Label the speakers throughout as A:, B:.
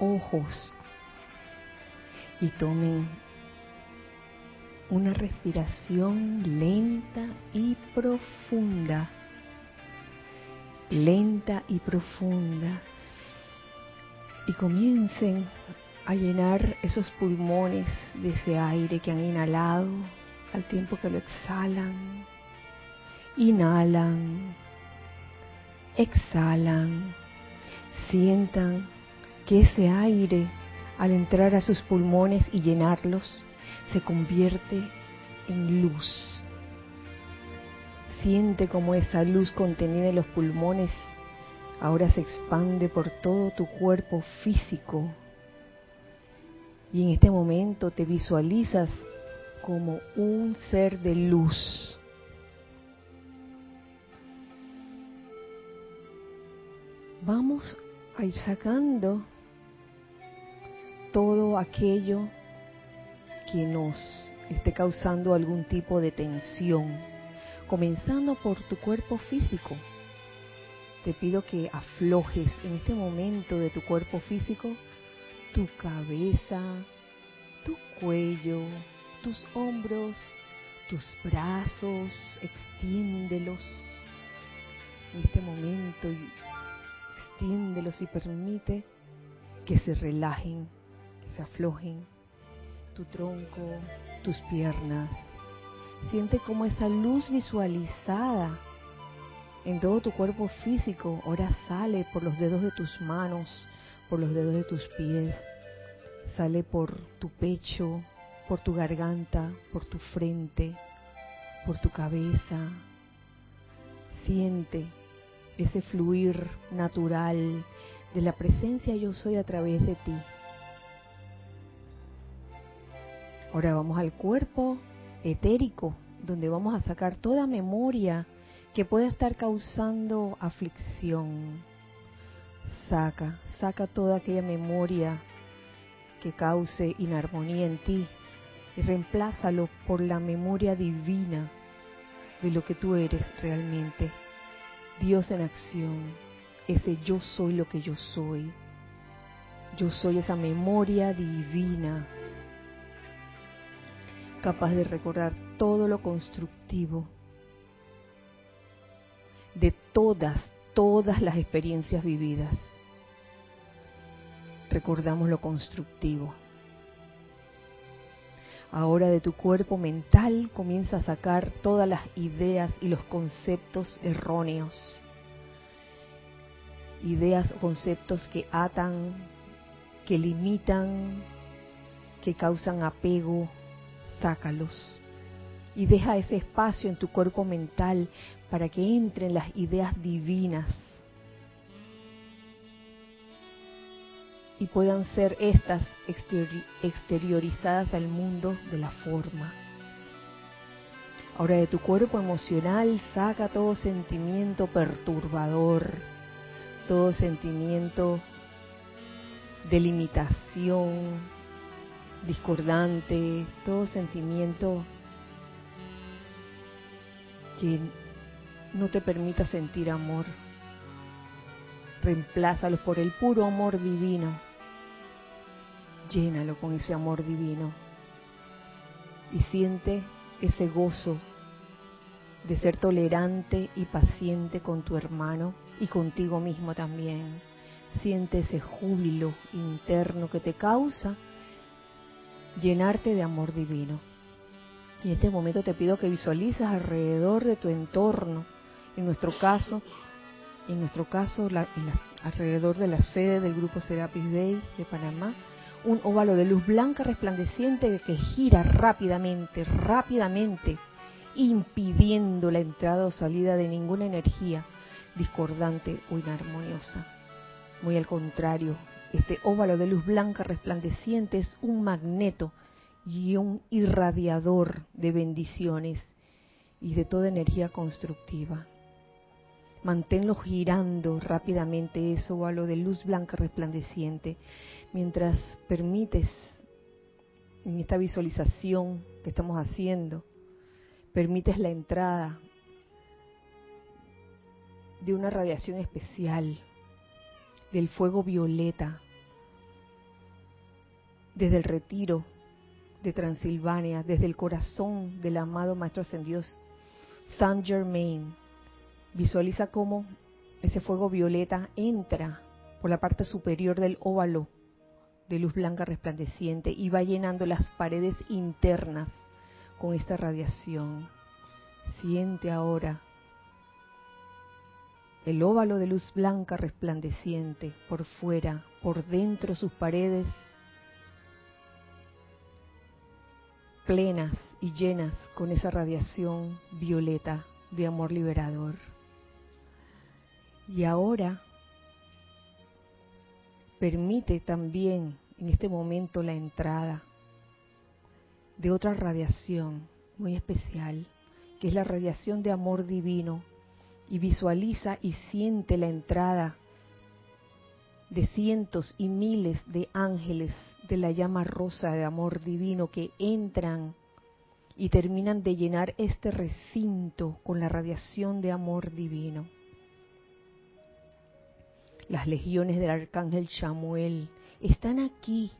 A: ojos y tomen una respiración lenta y profunda. Lenta y profunda. Y comiencen a llenar esos pulmones de ese aire que han inhalado al tiempo que lo exhalan. Inhalan, exhalan, sientan que ese aire al entrar a sus pulmones y llenarlos se convierte en luz. Siente como esa luz contenida en los pulmones ahora se expande por todo tu cuerpo físico. Y en este momento te visualizas como un ser de luz. Vamos a ir sacando todo aquello que nos esté causando algún tipo de tensión, comenzando por tu cuerpo físico. Te pido que aflojes en este momento de tu cuerpo físico tu cabeza, tu cuello, tus hombros, tus brazos, extiéndelos en este momento y extiéndelos y permite que se relajen, se aflojen tu tronco, tus piernas. Siente como esa luz visualizada en todo tu cuerpo físico ahora sale por los dedos de tus manos, por los dedos de tus pies, sale por tu pecho, por tu garganta, por tu frente, por tu cabeza. Siente ese fluir natural de la presencia yo soy a través de ti. Ahora vamos al cuerpo etérico, donde vamos a sacar toda memoria que pueda estar causando aflicción. Saca, saca toda aquella memoria que cause inarmonía en ti y reemplázalo por la memoria divina de lo que tú eres realmente. Dios en acción, ese yo soy lo que yo soy. Yo soy esa memoria divina, capaz de recordar todo lo constructivo de todas, todas las experiencias vividas. Recordamos lo constructivo. Ahora de tu cuerpo mental comienza a sacar todas las ideas y los conceptos erróneos. Ideas o conceptos que atan, que limitan, que causan apego, sácalos. Y deja ese espacio en tu cuerpo mental para que entren las ideas divinas y puedan ser estas exteriorizadas al mundo de la forma. Ahora de tu cuerpo emocional saca todo sentimiento perturbador, todo sentimiento de limitación, discordante, todo sentimiento que no te permita sentir amor. Reemplázalos por el puro amor divino llénalo con ese amor divino y siente ese gozo de ser tolerante y paciente con tu hermano y contigo mismo también. Siente ese júbilo interno que te causa llenarte de amor divino. Y en este momento te pido que visualices alrededor de tu entorno, en nuestro caso, en nuestro caso, alrededor de la sede del grupo Serapis Day de Panamá, un óvalo de luz blanca resplandeciente que gira rápidamente, rápidamente, impidiendo la entrada o salida de ninguna energía discordante o inarmoniosa. Muy al contrario, este óvalo de luz blanca resplandeciente es un magneto y un irradiador de bendiciones y de toda energía constructiva. Manténlo girando rápidamente eso óvalo de luz blanca resplandeciente mientras permites en esta visualización que estamos haciendo, permites la entrada de una radiación especial, del fuego violeta, desde el retiro de Transilvania, desde el corazón del amado Maestro Ascendido Saint Germain. Visualiza cómo ese fuego violeta entra por la parte superior del óvalo de luz blanca resplandeciente y va llenando las paredes internas con esta radiación. Siente ahora el óvalo de luz blanca resplandeciente por fuera, por dentro sus paredes plenas y llenas con esa radiación violeta de amor liberador. Y ahora permite también en este momento la entrada de otra radiación muy especial, que es la radiación de amor divino, y visualiza y siente la entrada de cientos y miles de ángeles de la llama rosa de amor divino que entran y terminan de llenar este recinto con la radiación de amor divino. Las legiones del arcángel Samuel están aquí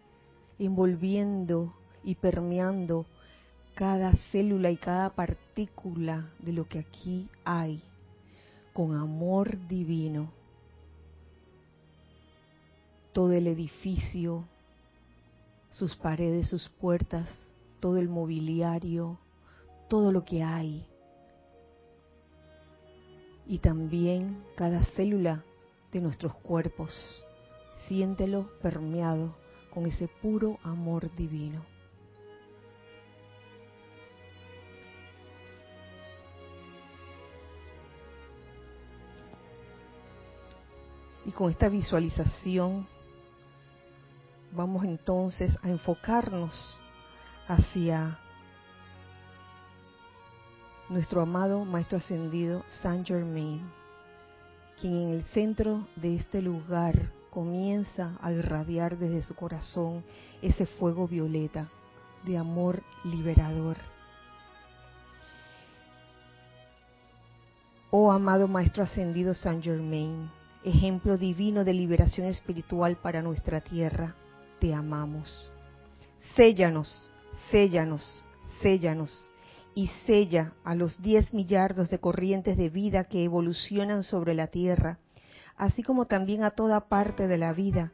A: envolviendo y permeando cada célula y cada partícula de lo que aquí hay con amor divino. Todo el edificio, sus paredes, sus puertas, todo el mobiliario, todo lo que hay. Y también cada célula de nuestros cuerpos. Siéntelo permeado con ese puro amor divino. Y con esta visualización vamos entonces a enfocarnos hacia nuestro amado Maestro Ascendido Saint Germain, quien en el centro de este lugar comienza a irradiar desde su corazón ese fuego violeta de amor liberador. Oh amado Maestro Ascendido Saint Germain, ejemplo divino de liberación espiritual para nuestra tierra, te amamos. Séllanos, séllanos, séllanos y sella a los diez millardos de corrientes de vida que evolucionan sobre la tierra, así como también a toda parte de la vida,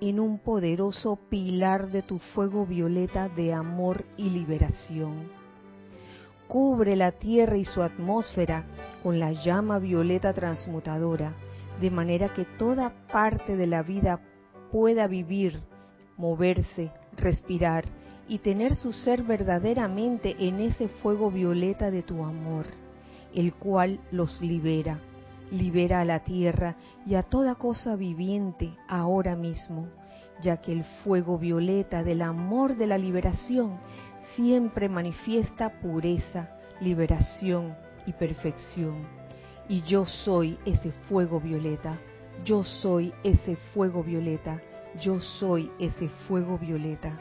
A: en un poderoso pilar de tu fuego violeta de amor y liberación. Cubre la tierra y su atmósfera con la llama violeta transmutadora, de manera que toda parte de la vida pueda vivir, moverse, respirar y tener su ser verdaderamente en ese fuego violeta de tu amor, el cual los libera, libera a la tierra y a toda cosa viviente ahora mismo, ya que el fuego violeta del amor de la liberación siempre manifiesta pureza, liberación y perfección y yo soy ese fuego violeta, yo soy ese fuego violeta, yo soy ese fuego violeta.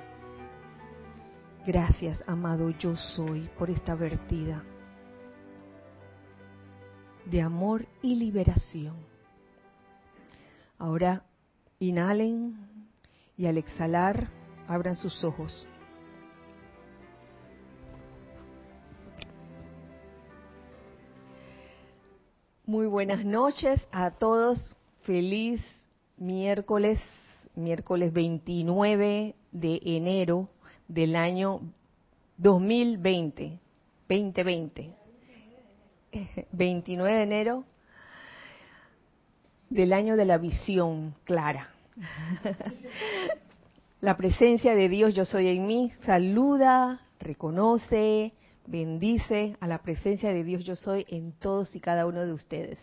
A: Gracias, amado yo soy, por esta vertida de amor y liberación. Ahora inhalen y al exhalar abran sus ojos. Muy buenas noches a todos. Feliz miércoles, miércoles 29 de enero del año 2020, 2020. 29 de enero del año de la visión clara. La presencia de Dios, yo soy en mí, saluda, reconoce, bendice a la presencia de Dios yo soy en todos y cada uno de ustedes.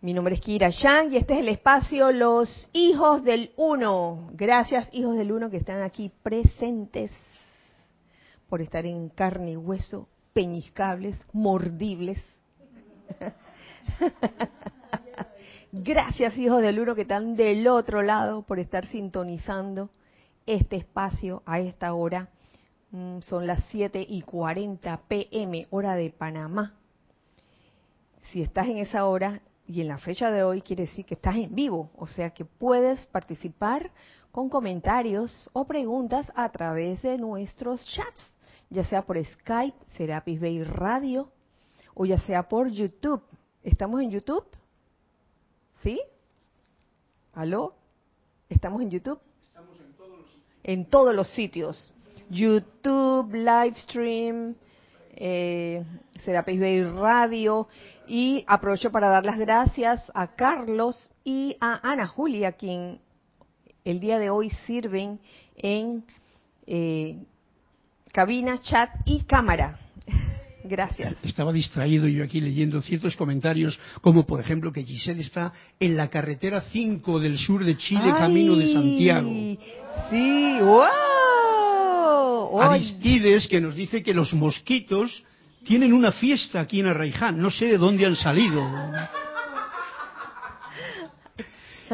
A: Mi nombre es Kira Yang y este es el espacio Los Hijos del Uno. Gracias, hijos del Uno, que están aquí presentes por estar en carne y hueso, peñiscables, mordibles. Gracias, hijos del Uno, que están del otro lado por estar sintonizando este espacio a esta hora son las 7 y 40 pm, hora de Panamá. Si estás en esa hora, y en la fecha de hoy quiere decir que estás en vivo, o sea que puedes participar con comentarios o preguntas a través de nuestros chats, ya sea por Skype, Serapis Bay Radio, o ya sea por YouTube. ¿Estamos en YouTube? ¿Sí? ¿Aló? ¿Estamos en YouTube? Estamos en todos los sitios. En todos los sitios. YouTube, Livestream, eh, Serapis Bay Radio. Y aprovecho para dar las gracias a Carlos y a Ana Julia, quien el día de hoy sirven en eh, cabina, chat y cámara. Gracias.
B: Estaba distraído yo aquí leyendo ciertos comentarios, como por ejemplo que Giselle está en la carretera 5 del sur de Chile, camino de Santiago.
A: Sí, wow.
B: Aristides que nos dice que los mosquitos tienen una fiesta aquí en Arraiján, no sé de dónde han salido.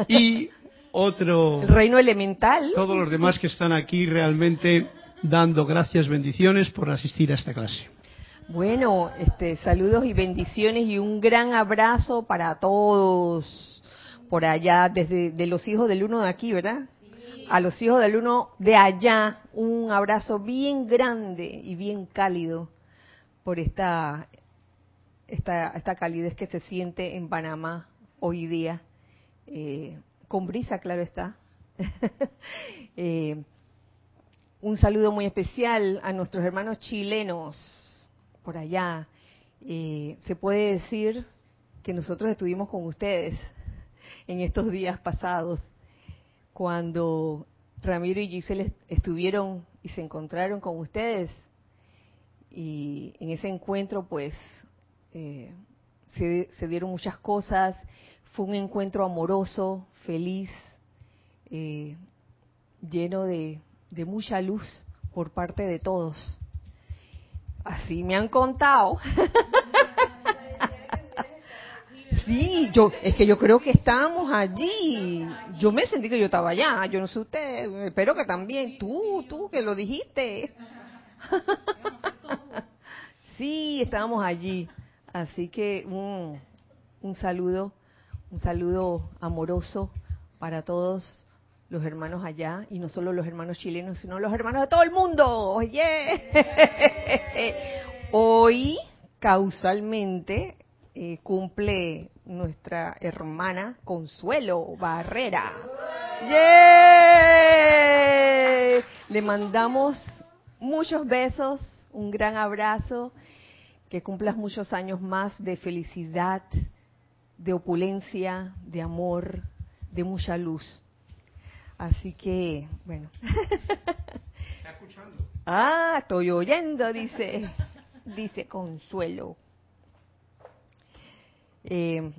B: Y otro...
A: El reino elemental.
B: Todos los demás que están aquí realmente dando gracias, bendiciones por asistir a esta clase.
A: Bueno, este, saludos y bendiciones y un gran abrazo para todos por allá, desde de los hijos del uno de aquí, ¿verdad? A los hijos del uno de allá, un abrazo bien grande y bien cálido por esta, esta, esta calidez que se siente en Panamá hoy día. Eh, con brisa, claro está. Eh, un saludo muy especial a nuestros hermanos chilenos por allá. Eh, se puede decir que nosotros estuvimos con ustedes en estos días pasados, cuando Ramiro y Giselle estuvieron y se encontraron con ustedes. Y en ese encuentro, pues, eh, se, dieron muchas cosas. Fue un encuentro amoroso, feliz, eh, lleno de, de mucha luz por parte de todos. Así me han contado. Sí, yo es que yo creo que estábamos allí. Yo me sentí que yo estaba allá. Yo no sé usted, espero que también. Tú, tú que lo dijiste. Sí, estábamos allí. Así que un, un saludo, un saludo amoroso para todos los hermanos allá, y no solo los hermanos chilenos, sino los hermanos de todo el mundo. Oye, hoy causalmente eh, cumple nuestra hermana Consuelo Barrera. Le mandamos muchos besos, un gran abrazo, que cumplas muchos años más de felicidad, de opulencia, de amor, de mucha luz. Así que, bueno. ¿Está escuchando? Ah, estoy oyendo, dice, dice Consuelo. Eh,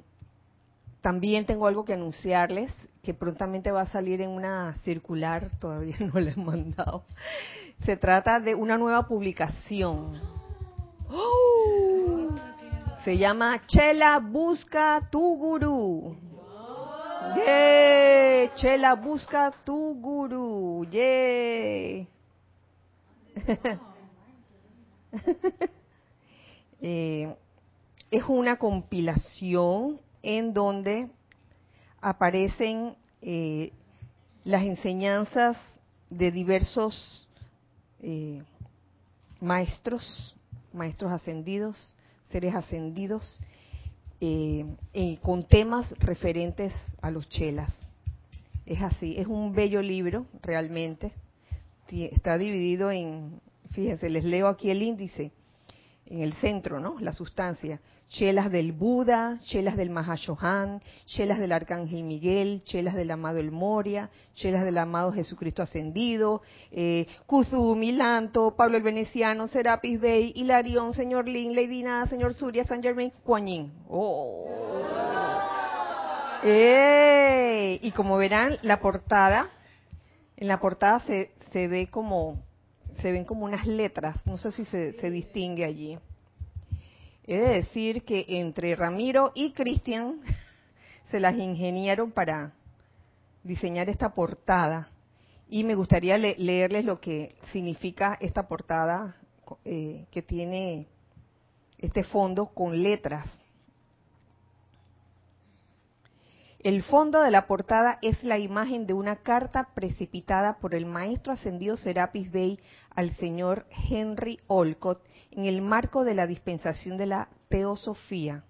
A: también tengo algo que anunciarles, que prontamente va a salir en una circular, todavía no la he mandado. Se trata de una nueva publicación. ¡Oh! Se llama Chela Busca Tu Gurú. ¡Yay! Chela, busca tu gurú. ¡Yay! Eh, es una compilación en donde aparecen eh, las enseñanzas de diversos eh, maestros, maestros ascendidos, seres ascendidos, eh, con temas referentes a los chelas. Es así, es un bello libro realmente. Está dividido en, fíjense, les leo aquí el índice, en el centro, ¿no? La sustancia chelas del Buda, chelas del Mahashohan, chelas del Arcángel Miguel, chelas del amado El Moria, chelas del amado Jesucristo Ascendido, eh, Kuzu, Milanto, Pablo el Veneciano, Serapis Bey, Hilarión, Señor Lin, Lady Nada, Señor Surya, San Germain, Kuan. Oh. Y como verán, la portada, en la portada se, se ve como, se ven como unas letras, no sé si se, distingue allí. He de decir que entre Ramiro y Cristian se las ingeniaron para diseñar esta portada y me gustaría leerles lo que significa esta portada eh, que tiene este fondo con letras. El fondo de la portada es la imagen de una carta precipitada por el maestro ascendido Serapis Bey al señor Henry Olcott en el marco de la dispensación de la teosofía.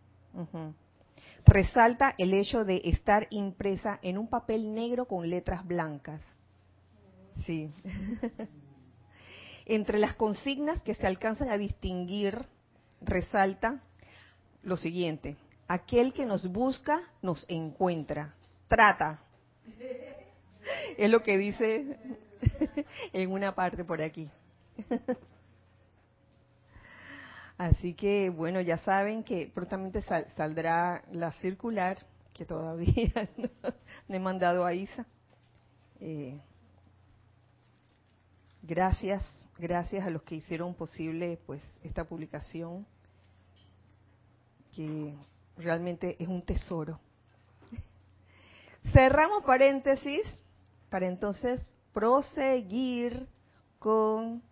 A: Resalta el hecho de estar impresa en un papel negro con letras blancas. Sí. Entre las consignas que se alcanzan a distinguir, resalta lo siguiente aquel que nos busca nos encuentra. Trata. Es lo que dice en una parte por aquí. Así que, bueno, ya saben que prontamente saldrá la circular, que todavía no, he mandado a Isa. Eh, gracias, gracias a los que hicieron posible pues esta publicación, que realmente es un tesoro. Cerramos paréntesis para entonces proseguir con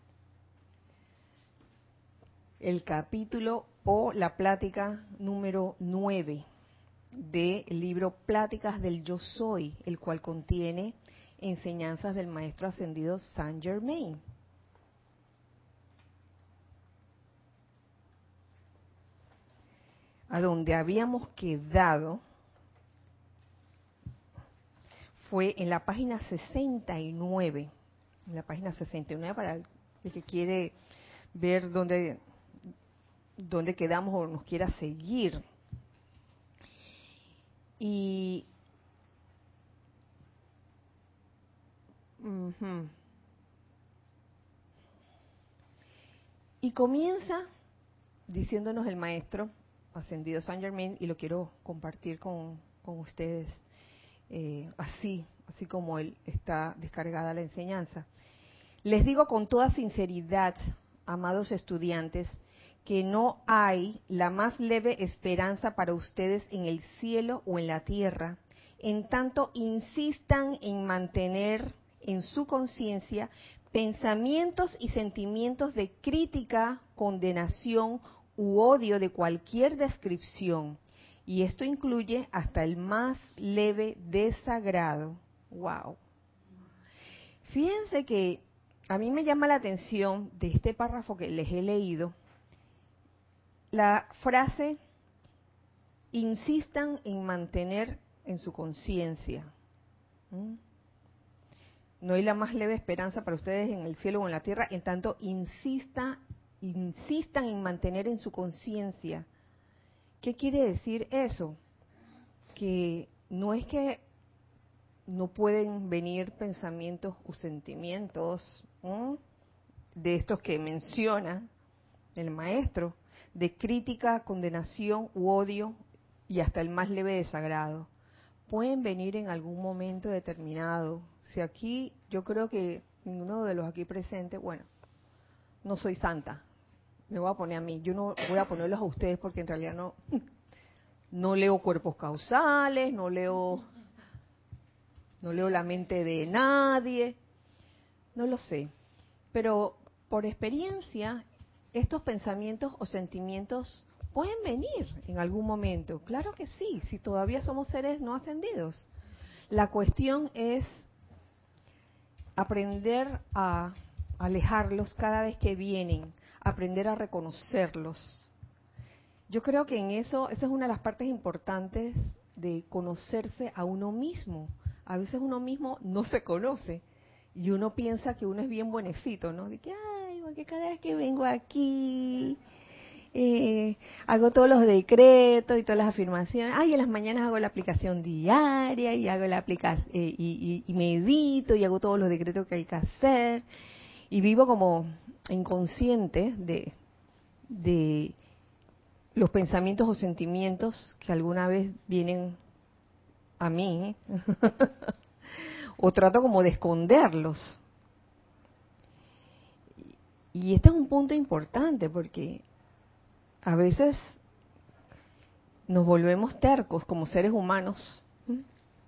A: el capítulo o la plática número 9 del libro Pláticas del Yo Soy, el cual contiene enseñanzas del maestro ascendido Saint Germain. a donde habíamos quedado fue en la página 69. En la página 69 para el, que quiere ver dónde, dónde quedamos o nos quiera seguir. Y comienza diciéndonos el maestro, ascendido San Germain y lo quiero compartir con, ustedes eh, así, así como él está descargada la enseñanza. Les digo con toda sinceridad, amados estudiantes, que no hay la más leve esperanza para ustedes en el cielo o en la tierra, en tanto insistan en mantener en su conciencia pensamientos y sentimientos de crítica, condenación u odio de cualquier descripción, y esto incluye hasta el más leve desagrado. ¡Wow! Fíjense que a mí me llama la atención de este párrafo que les he leído, la frase, insistan en mantener en su conciencia. ¿Mm? No hay la más leve esperanza para ustedes en el cielo o en la tierra, en tanto insista insistan en mantener en su conciencia. ¿Qué quiere decir eso? Que no es que no pueden venir pensamientos o sentimientos de estos que menciona el maestro, de crítica, condenación u odio y hasta el más leve desagrado. Pueden venir en algún momento determinado. Si aquí, yo creo que ninguno de los aquí presentes, bueno, no soy santa, me voy a poner a mí. Yo no voy a ponerlos a ustedes porque en realidad no, no leo cuerpos causales, no leo, no leo la mente de nadie, no lo sé. Pero por experiencia, estos pensamientos o sentimientos pueden venir en algún momento. Claro que sí, si todavía somos seres no ascendidos. La cuestión es aprender a alejarlos cada vez que vienen aprender a reconocerlos. Yo creo que en eso, esa es una de las partes importantes de conocerse a uno mismo. A veces uno mismo no se conoce y uno piensa que uno es bien buenecito, ¿no? De que, ay, porque cada vez que vengo aquí, eh, hago todos los decretos y todas las afirmaciones. Ay, en las mañanas hago la aplicación diaria y hago la aplicación eh, y, y, medito y hago todos los decretos que hay que hacer y vivo como inconsciente de, de los pensamientos o sentimientos que alguna vez vienen a mí o trato como de esconderlos. Y este es un punto importante porque a veces nos volvemos tercos como seres humanos,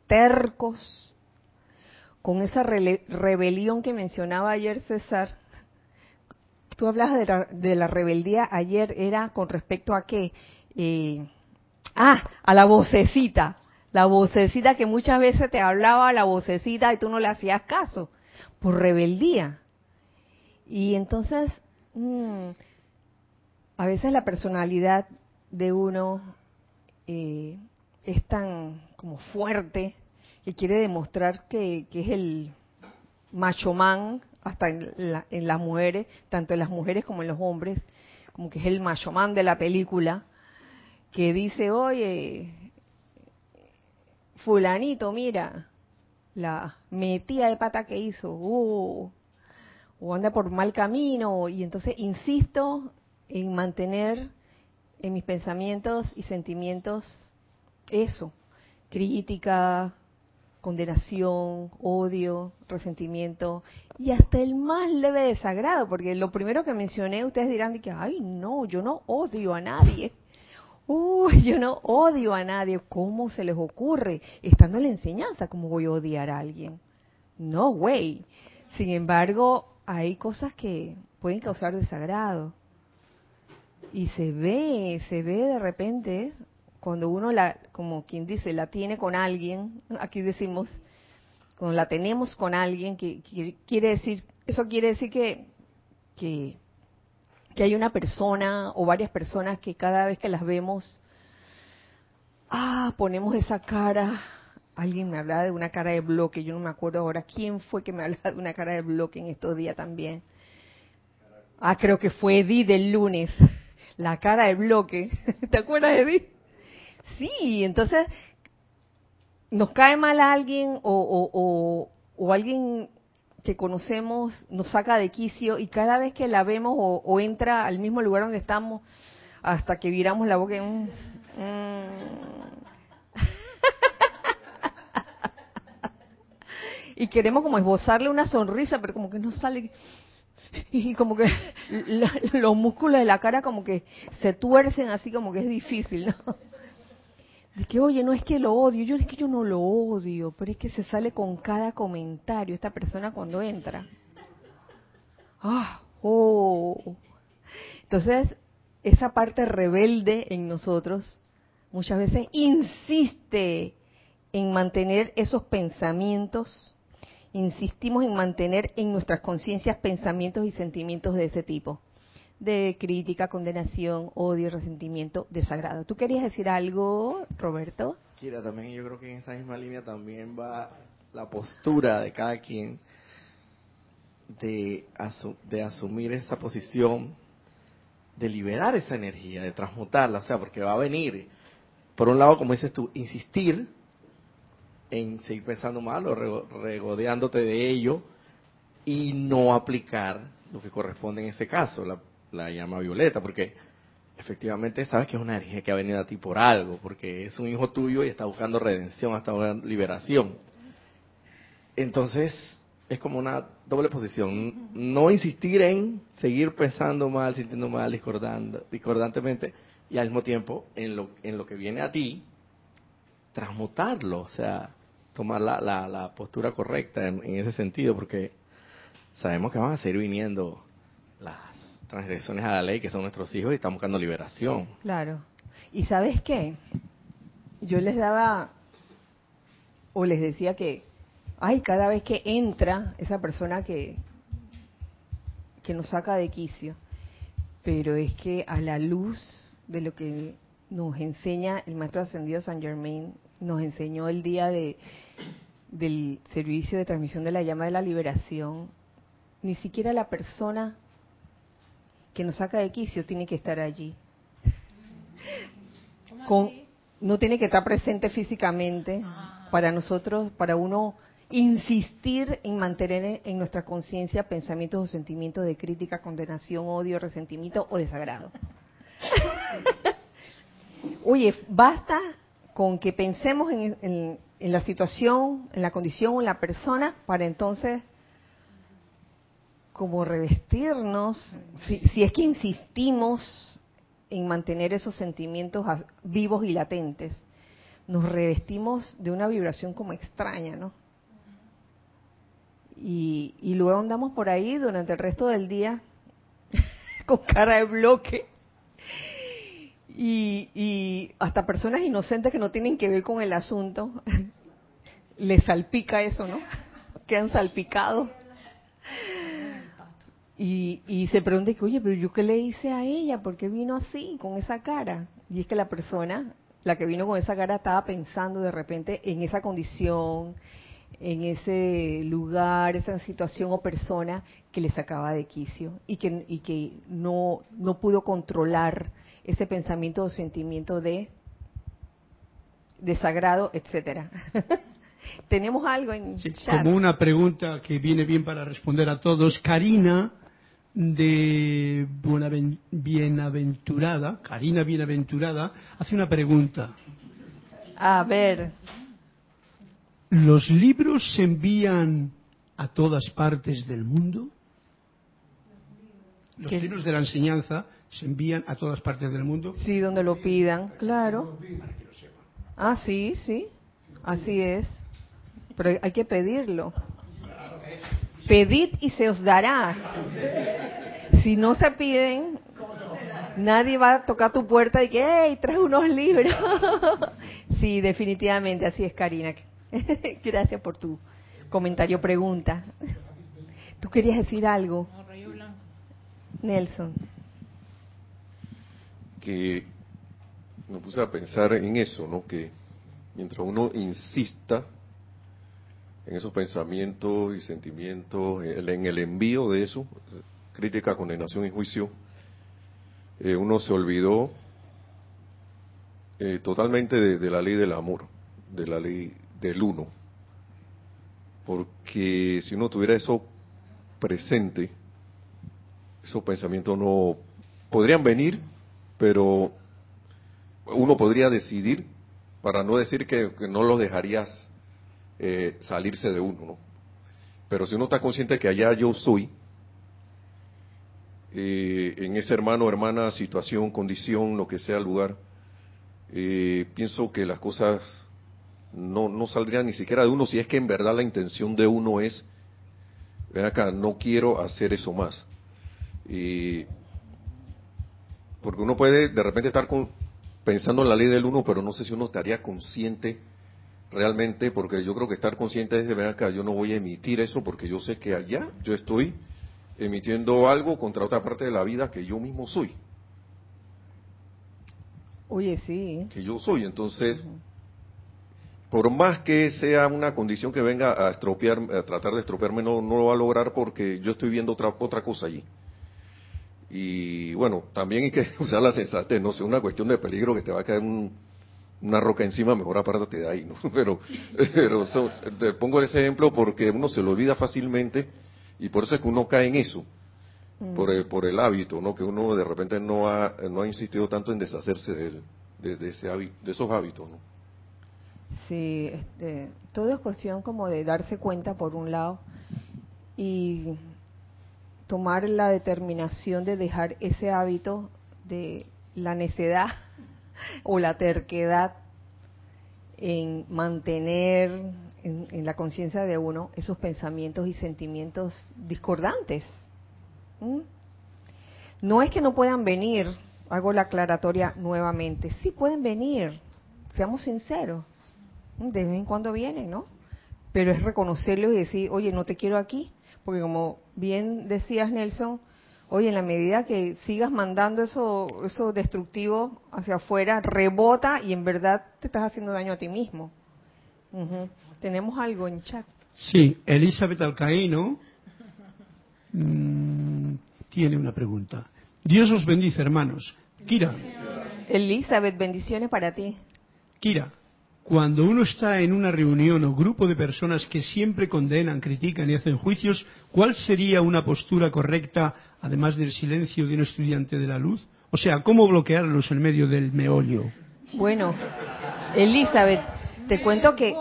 A: tercos, con esa rebelión que mencionaba ayer César. Tú hablabas de la, rebeldía ayer, era con respecto a qué? Eh, ah, a la vocecita, La vocecita que muchas veces te hablaba, la vocecita y tú no le hacías caso, por rebeldía. Y entonces, mm, a veces la personalidad de uno eh, es tan como fuerte que quiere demostrar que, es el macho man, hasta en, en, las mujeres, tanto en las mujeres como en los hombres, como que es el macho man de la película, que dice, oye, fulanito, mira, la metida de pata que hizo, uh, o anda por mal camino, y entonces insisto en mantener en mis pensamientos y sentimientos eso, crítica, condenación, odio, resentimiento y hasta el más leve desagrado, porque lo primero que mencioné, ustedes dirán que, ay, no, yo no odio a nadie. Uy, yo no odio a nadie. ¿Cómo se les ocurre? Estando en la enseñanza, ¿cómo voy a odiar a alguien? No, güey. Sin embargo, hay cosas que pueden causar desagrado. Y se ve, se ve de repente, cuando uno la, como quien dice, la tiene con alguien, aquí decimos, cuando la tenemos con alguien, que, quiere decir, eso quiere decir que, que que hay una persona o varias personas que cada vez que las vemos, ah, ponemos esa cara. Alguien me hablaba de una cara de bloque, yo no me acuerdo ahora quién fue que me hablaba de una cara de bloque en estos días también. Ah, creo que fue Edith del lunes, la cara de bloque. ¿Te acuerdas, Edith? Sí, entonces nos cae mal alguien o, alguien que conocemos nos saca de quicio y cada vez que la vemos o, entra al mismo lugar donde estamos, hasta que viramos la boca, mm, mm. y queremos como esbozarle una sonrisa, pero como que no sale y como que los músculos de la cara como que se tuercen así como que es difícil, ¿no? De que, oye, no es que lo odio, yo es que yo no lo odio, pero es que se sale con cada comentario esta persona cuando entra. Ah, oh. Entonces, esa parte rebelde en nosotros muchas veces insiste en mantener esos pensamientos, insistimos en mantener en nuestras conciencias pensamientos y sentimientos de ese tipo de crítica, condenación, odio, resentimiento, desagrado. ¿Tú querías decir algo, Roberto?
C: Kira, también yo creo que en esa misma línea también va la postura de cada quien de, asumir esa posición, de liberar esa energía, de transmutarla, o sea, porque va a venir, por un lado, como dices tú, insistir en seguir pensando mal o regodeándote de ello y no aplicar lo que corresponde en ese caso, la la llama violeta, porque efectivamente sabes que es una energía que ha venido a ti por algo, porque es un hijo tuyo y está buscando redención, está buscando liberación. Entonces, es como una doble posición. No insistir en seguir pensando mal, sintiendo mal, discordando, discordantemente, y al mismo tiempo, en lo, en lo que viene a ti, transmutarlo, o sea, tomar la, la, postura correcta en, en, ese sentido, porque sabemos que van a seguir viniendo las transgresiones a la ley que son nuestros hijos y estamos buscando liberación.
A: Claro. ¿Y sabes qué? Yo les daba o les decía que, ay, cada vez que entra esa persona que, que nos saca de quicio, pero es que a la luz de lo que nos enseña el maestro ascendido San Germain, nos enseñó el día de del servicio de transmisión de la llama de la liberación, ni siquiera la persona que nos saca de quicio tiene que estar allí. no tiene que estar presente físicamente ah. para nosotros, para uno insistir en mantener en nuestra conciencia pensamientos o sentimientos de crítica, condenación, odio, resentimiento o desagrado. Oye, basta con que pensemos en, la situación, en la condición o en la persona para entonces como revestirnos, si, es que insistimos en mantener esos sentimientos vivos y latentes, nos revestimos de una vibración como extraña, ¿no? Y, y luego andamos por ahí durante el resto del día con cara de bloque Y, y hasta personas inocentes que no tienen que ver con el asunto, les salpica eso, ¿no? Quedan salpicados. Y, y se pregunta, oye, pero yo qué le hice a ella, ¿por qué vino así, con esa cara? Y es que la persona, la que vino con esa cara, estaba pensando de repente en esa condición, en ese lugar, esa situación o persona que le sacaba de quicio y que, y que no, no pudo controlar ese pensamiento o sentimiento de desagrado, etcétera. Tenemos algo en
B: Como una pregunta que viene bien para responder a todos. Karina de Bienaventurada, Karina Bienaventurada, hace una pregunta.
A: A ver.
B: ¿Los libros se envían a todas partes del mundo? Los libros de la enseñanza se envían a todas partes del mundo.
A: Sí, donde lo pidan, claro. Ah, sí, sí, así es. Pero hay que pedirlo. Pedid y se os dará. Si no se piden, nadie va a tocar tu puerta y que, hey, trae unos libros. sí, definitivamente, así es, Karina. Gracias por tu comentario, pregunta. ¿Tú querías decir algo? Nelson.
D: Que me puse a pensar en eso, ¿no? Que mientras uno insista en esos pensamientos y sentimientos, en el envío de eso, crítica, condenación y juicio, eh, uno se olvidó eh, totalmente de, la ley del amor, de la ley del uno. Porque si uno tuviera eso presente, esos pensamientos no podrían venir, pero uno podría decidir, para no decir que no los dejarías eh, salirse de uno, ¿no? Pero si uno está consciente que allá yo soy, eh, en ese hermano, hermana, situación, condición, lo que sea lugar, eh, pienso que las cosas no, no saldrían ni siquiera de uno si es que en verdad la intención de uno es, ven acá, no quiero hacer eso más. porque uno puede de repente estar pensando en la ley del uno, pero no sé si uno estaría consciente realmente, porque yo creo que estar consciente es de ver acá, yo no voy a emitir eso porque yo sé que allá yo estoy emitiendo algo contra otra parte de la vida que yo mismo soy.
A: Oye, sí.
D: Que yo soy, entonces, por más que sea una condición que venga a estropear, a tratar de estropearme, no, no lo va a lograr porque yo estoy viendo otra, otra cosa allí. Y bueno, también hay que usar la sensatez, no sé, una cuestión de peligro que te va a caer un, una roca encima, mejor apártate de ahí, ¿no? Pero, pero te pongo ese ejemplo porque uno se lo olvida fácilmente y por eso es que uno cae en eso, mm. por, el, por el hábito, ¿no? Que uno de repente no ha, no ha insistido tanto en deshacerse de, de, ese de esos hábitos, ¿no?
A: Sí, este, todo es cuestión como de darse cuenta por un lado y tomar la determinación de dejar ese hábito de la necedad o la terquedad en mantener en, la conciencia de uno esos pensamientos y sentimientos discordantes. No es que no puedan venir, hago la aclaratoria nuevamente, sí pueden venir, seamos sinceros, de vez en cuando vienen, ¿no? Pero es reconocerlo y decir, oye, no te quiero aquí, porque como bien decías Nelson, Oye, en la medida que sigas mandando eso, eso destructivo hacia afuera, rebota y en verdad te estás haciendo daño a ti mismo. Tenemos algo en chat.
B: Sí, Elizabeth Alcaíno mm, tiene una pregunta. Dios os bendice, hermanos. Kira.
A: Elizabeth, bendiciones para ti.
B: Kira, cuando uno está en una reunión o grupo de personas que siempre condenan, critican y hacen juicios, ¿cuál sería una postura correcta, además del silencio de un estudiante de la luz? O sea, ¿cómo bloquearlos en medio del meollo?
A: Bueno, Elizabeth, te cuento que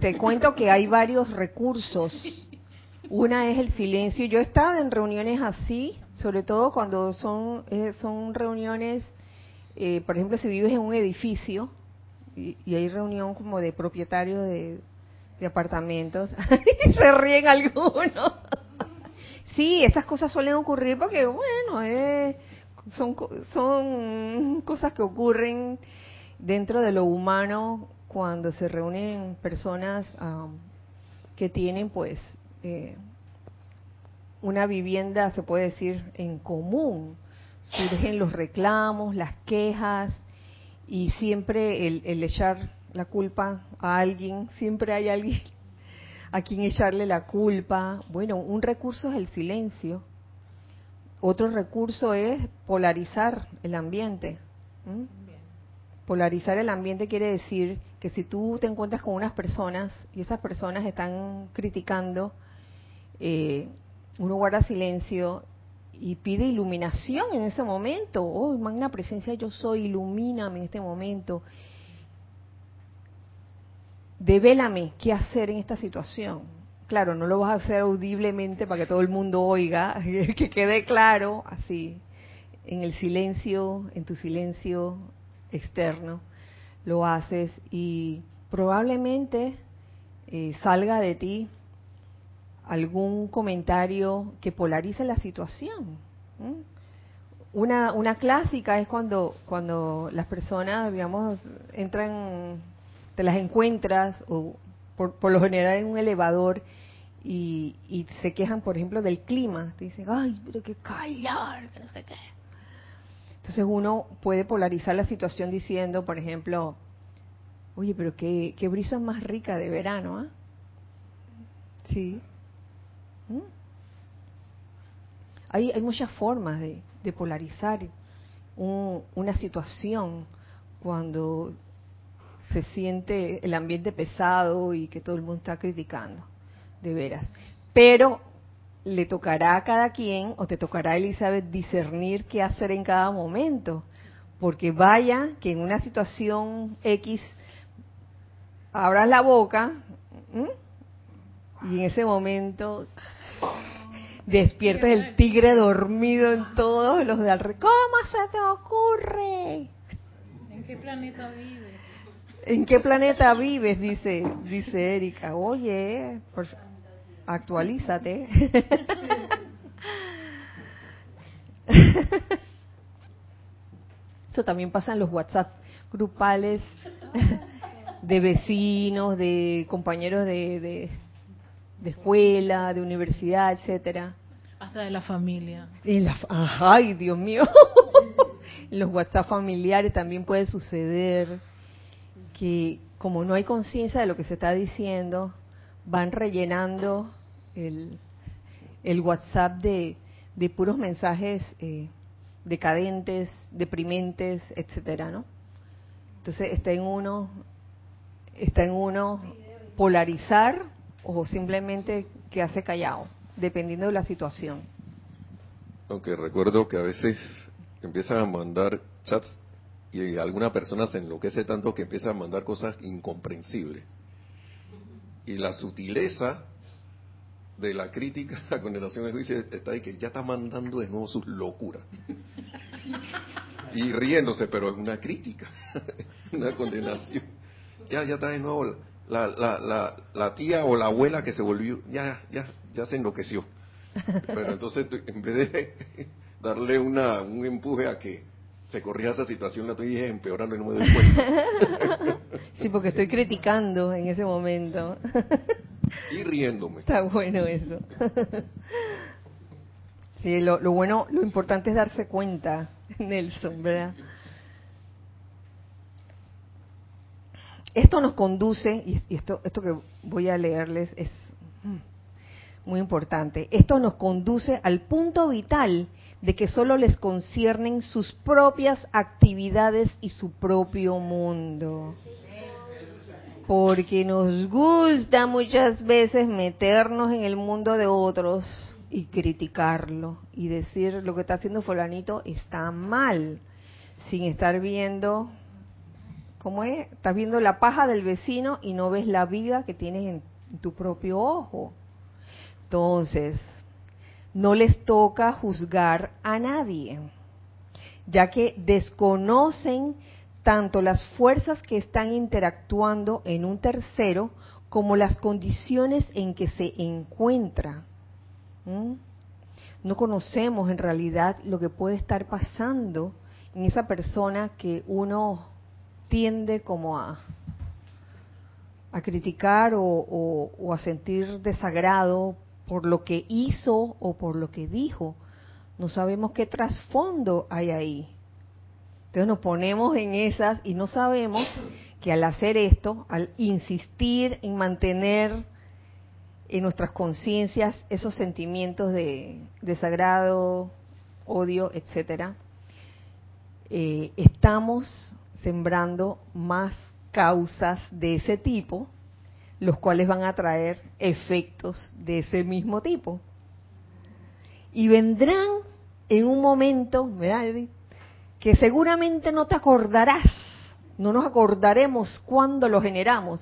A: te, cuento que hay varios recursos. Una es el silencio. Yo he estado en reuniones así, sobre todo cuando son eh, son reuniones, eh, por ejemplo, si vives en un edificio y, hay reunión como de propietarios de, apartamentos y se ríen algunos. sí, esas cosas suelen ocurrir porque, bueno, es son, son cosas que ocurren dentro de lo humano cuando se reúnen personas que tienen pues eh, una vivienda, se puede decir, en común. Surgen los reclamos, las quejas y siempre el, echar la culpa a alguien, siempre hay alguien a quien echarle la culpa. Bueno, un recurso es el silencio. Otro recurso es polarizar el ambiente. Polarizar el ambiente quiere decir que si tú te encuentras con unas personas y esas personas están criticando, eh, uno guarda silencio y pide iluminación en ese momento. Oh, magna presencia, yo soy, ilumíname en este momento devélame qué hacer en esta situación. Claro, no lo vas a hacer audiblemente para que todo el mundo oiga, que quede claro, así, en el silencio, en tu silencio externo, lo haces y probablemente eh, salga de ti algún comentario que polarice la situación. Una, una clásica es cuando, cuando las personas, digamos, entran te las encuentras o por, por lo general en un elevador y, y, se quejan, por ejemplo, del clima. Te dicen, ay, pero qué calor, que no sé qué. Entonces uno puede polarizar la situación diciendo, por ejemplo, oye, pero qué, qué brisa más rica de verano, ¿ah? Sí. ¿Mm? Hay, hay muchas formas de, polarizar un, una situación cuando se siente el ambiente pesado y que todo el mundo está criticando, de veras. Pero le tocará a cada quien, o te tocará a Elizabeth, discernir qué hacer en cada momento. Porque vaya que en una situación X abras la boca y en ese momento despiertas el tigre dormido en todos los de alrededor. ¿Cómo se te ocurre?
E: ¿En qué planeta vives?
A: ¿En qué planeta vives? Dice, dice Erika. Oye, actualízate. Eso también pasa en los WhatsApp grupales de vecinos, de compañeros de, de, escuela, de universidad, etcétera.
E: Hasta de la familia.
A: ay, Dios mío. los WhatsApp familiares también puede suceder que como no hay conciencia de lo que se está diciendo, van rellenando el, el WhatsApp de, de puros mensajes eh, decadentes, deprimentes, etcétera, ¿no? Entonces está en uno, está en uno polarizar o simplemente quedarse callado, dependiendo de la situación.
D: Aunque recuerdo que a veces empiezan a mandar chats y alguna persona se enloquece tanto que empieza a mandar cosas incomprensibles. Y la sutileza de la crítica, la condenación, el juicio está ahí que ya está mandando de nuevo sus locuras. Y riéndose, pero es una crítica, una condenación. Ya, ya está de nuevo la, la, la, la tía o la abuela que se volvió, ya, ya, ya se enloqueció. Pero entonces, en vez de darle una, un empuje a que se corría esa situación, la estoy empeorando y no me doy cuenta.
A: sí, porque estoy criticando en ese momento.
D: y riéndome.
A: Está bueno eso. sí, lo, lo bueno, lo importante es darse cuenta, Nelson, ¿verdad? Esto nos conduce, y esto, esto que voy a leerles es muy importante, esto nos conduce al punto vital de que solo les conciernen sus propias actividades y su propio mundo. Porque nos gusta muchas veces meternos en el mundo de otros y criticarlo y decir lo que está haciendo fulanito está mal, sin estar viendo, ¿cómo es? Estás viendo la paja del vecino y no ves la vida que tienes en tu propio ojo. Entonces, no les toca juzgar a nadie, ya que desconocen tanto las fuerzas que están interactuando en un tercero como las condiciones en que se encuentra. no conocemos en realidad lo que puede estar pasando en esa persona que uno tiende como a, a criticar o, a sentir desagrado por lo que hizo o por lo que dijo. No sabemos qué trasfondo hay ahí. Entonces nos ponemos en esas y no sabemos que al hacer esto, al insistir en mantener en nuestras conciencias esos sentimientos de desagrado, odio, etcétera, eh, estamos sembrando más causas de ese tipo, los cuales van a traer efectos de ese mismo tipo. Y vendrán en un momento, ¿verdad, que seguramente no te acordarás, no nos acordaremos cuando lo generamos,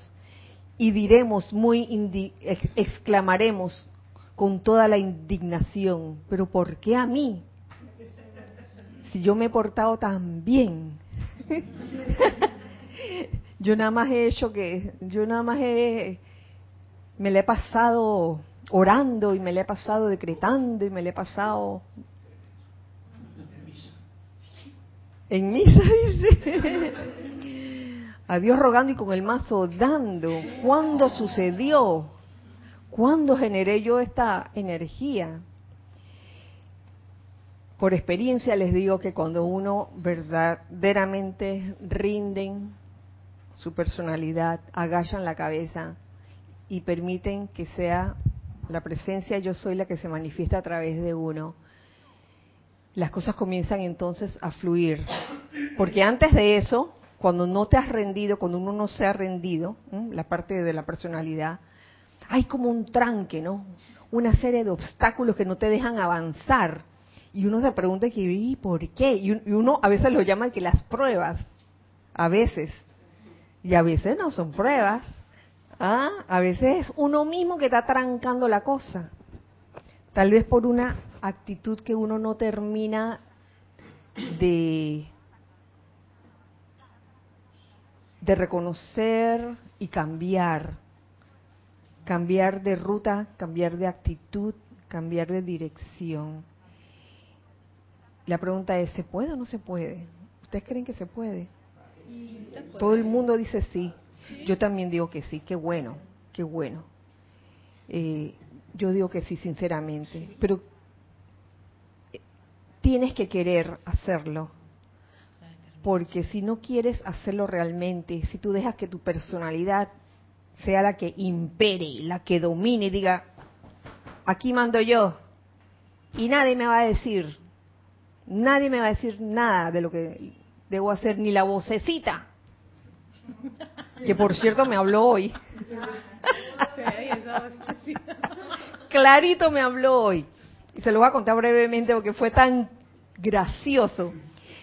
A: y diremos muy, exclamaremos con toda la indignación, pero ¿por qué a mí? Si yo me he portado tan bien. yo nada más he hecho que, yo nada más he, me le he pasado orando y me le he pasado decretando y me le he pasado en misa, dice a Dios rogando y con el mazo dando. ¿Cuándo sucedió? ¿Cuándo generé yo esta energía? Por experiencia les digo que cuando uno verdaderamente rinden su personalidad, agachan la cabeza y permiten que sea la presencia yo soy la que se manifiesta a través de uno, las cosas comienzan entonces a fluir. Porque antes de eso, cuando no te has rendido, cuando uno no se ha rendido, la parte de la personalidad, hay como un tranque, ¿no? Una serie de obstáculos que no te dejan avanzar. Y uno se pregunta, ¿y por qué? Y uno a veces lo llama que las pruebas, a veces. Y a veces no son pruebas. ¿ah? A veces es uno mismo que está trancando la cosa. Tal vez por una actitud que uno no termina de reconocer y cambiar, cambiar de ruta, cambiar de actitud, cambiar de dirección. La pregunta es, ¿se puede o no se puede? ¿Ustedes creen que se puede? Todo el mundo dice sí. Yo también digo que sí, qué bueno, qué bueno. Eh, yo digo que sí, sinceramente. Pero eh, tienes que querer hacerlo porque si no quieres hacerlo realmente, si tú dejas que tu personalidad sea la que impere, la que domine y diga, aquí mando yo, y nadie me va a decir, nadie me va a decir nada de lo que debo hacer, ni la vocecita, que por cierto me habló hoy. Clarito me habló hoy. Y se lo voy a contar brevemente porque fue tan gracioso.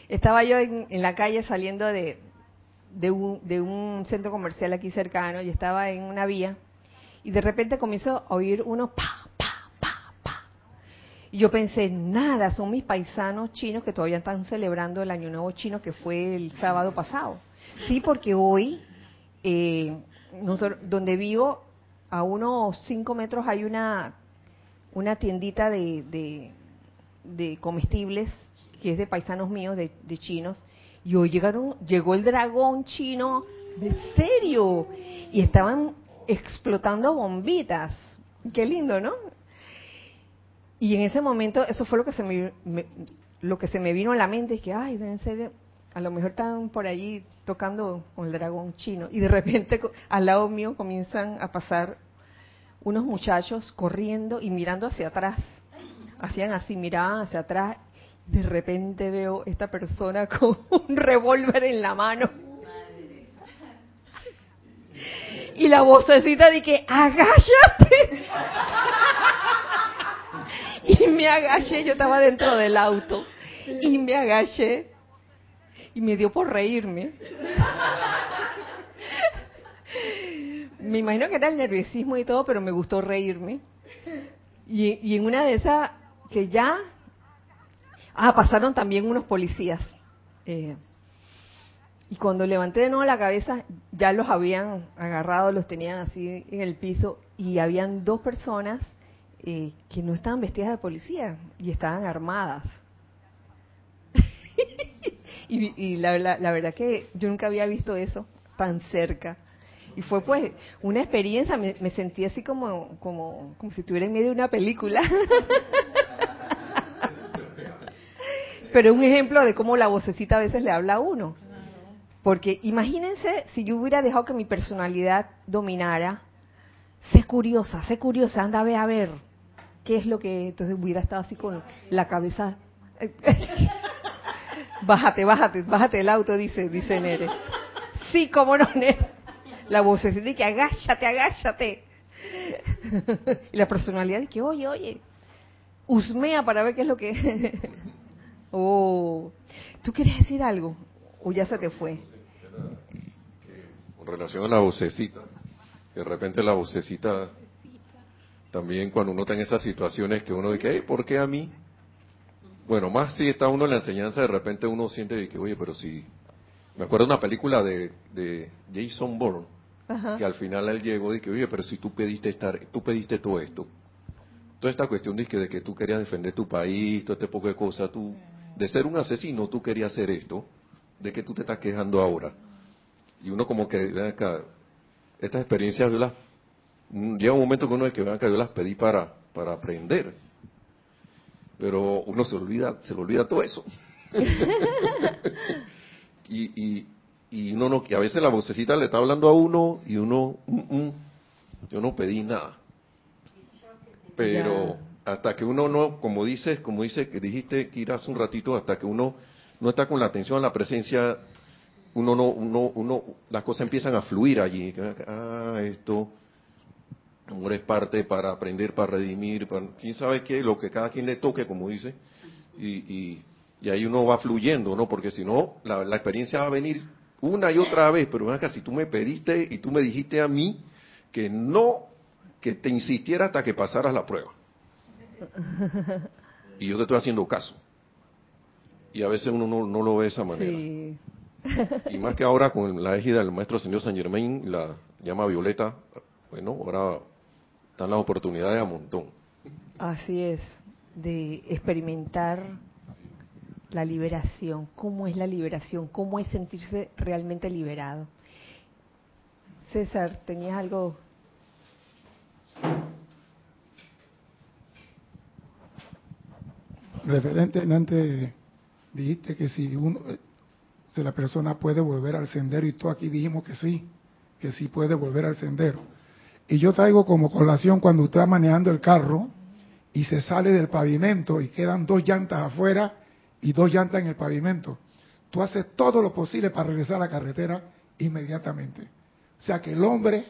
A: Estaba yo en, la calle saliendo de, un, centro comercial aquí cercano y estaba en una vía y de repente comienzo a oír unos pa. Y yo pensé, nada, son mis paisanos chinos que todavía están celebrando el Año Nuevo chino que fue el sábado pasado. Sí, porque hoy, eh, donde vivo, a unos cinco metros hay una, una tiendita de, de comestibles que es de paisanos míos, de, chinos, y hoy llegaron, llegó el dragón chino, de serio, y estaban explotando bombitas. Qué lindo, ¿no? Y en ese momento, eso fue lo que se me, lo que se me vino a la mente, es que, ay, deben ser, a lo mejor están por allí tocando con el dragón chino, y de repente al lado mío comienzan a pasar unos muchachos corriendo y mirando hacia atrás. Hacían así, miraban hacia atrás de repente veo esta persona con un revólver en la mano. Y la vocecita de que, agáchate. Y me agaché, yo estaba dentro del auto. Y me agaché. Y me dio por reírme. Me imagino que era el nerviosismo y todo, pero me gustó reírme. Y, y en una de esas, que ya Ah, pasaron también unos policías. Eh, y cuando levanté de nuevo la cabeza, ya los habían agarrado, los tenían así en el piso y habían dos personas eh, que no estaban vestidas de policía y estaban armadas. y, y la, la, verdad que yo nunca había visto eso tan cerca. Y fue pues una experiencia, me, me sentí así como, como, como si estuviera en medio de una película. Pero un ejemplo de cómo la vocecita a veces le habla a uno. Porque imagínense si yo hubiera dejado que mi personalidad dominara, sé curiosa, sé curiosa, anda a ver a ver qué es lo que entonces hubiera estado así con la cabeza bájate, bájate, bájate del auto, dice, dice Nere. Sí, cómo no, Nere. La vocecita de que agáchate, agáchate. y la personalidad de que, oye, oye, usmea para ver qué es lo que... oh, ¿tú quieres decir algo? ¿O ya se te fue?
D: Con relación a la vocecita, de repente la vocecita, también cuando uno está en esas situaciones que uno dice, hey, ¿por qué a mí? Bueno, más si está uno en la enseñanza, de repente uno siente de que, oye, pero si... Me acuerdo de una película de, de Jason Bourne,
A: Ajá.
D: que al final él llegó y que, oye, pero si tú pediste estar, tú pediste todo esto. Toda esta cuestión de que, de que tú querías defender tu país, todo este poco de cosas, tú, de ser un asesino, tú querías hacer esto, de que tú te estás quejando ahora. Y uno como que, ven acá, estas experiencias yo las, llega un momento que uno es que, acá, yo las pedí para, para aprender. Pero uno se olvida, se le olvida todo eso. y, y, y uno no, que a veces la vocecita le está hablando a uno y uno, mm, mm, yo no pedí nada. Pero hasta que uno no, como dices, como dice que dijiste Kira hace un ratito, hasta que uno no está con la atención a la presencia, uno no, uno, uno, las cosas empiezan a fluir allí. Ah, esto, amor es parte para aprender, para redimir, para, quién sabe qué, lo que cada quien le toque, como dice, y, y, y ahí uno va fluyendo, ¿no? Porque si no, la, la experiencia va a venir una y otra vez, pero acá, si tú me pediste y tú me dijiste a mí que no, que te insistiera hasta que pasaras la prueba. Y yo te estoy haciendo caso. Y a veces uno no, no lo ve de esa manera.
A: Sí.
D: Y más que ahora con la égida del maestro señor San Germain, la llama Violeta, bueno, ahora están las oportunidades a montón.
A: Así es, de experimentar la liberación. ¿Cómo es la liberación? ¿Cómo es sentirse realmente liberado? César, ¿tenías algo?
F: Referentemente dijiste que si uno, eh, si la persona puede volver al sendero y tú aquí dijimos que sí, que sí puede volver al sendero. Y yo traigo como colación cuando usted está manejando el carro y se sale del pavimento y quedan dos llantas afuera y dos llantas en el pavimento. Tú haces todo lo posible para regresar a la carretera inmediatamente. O sea que el hombre,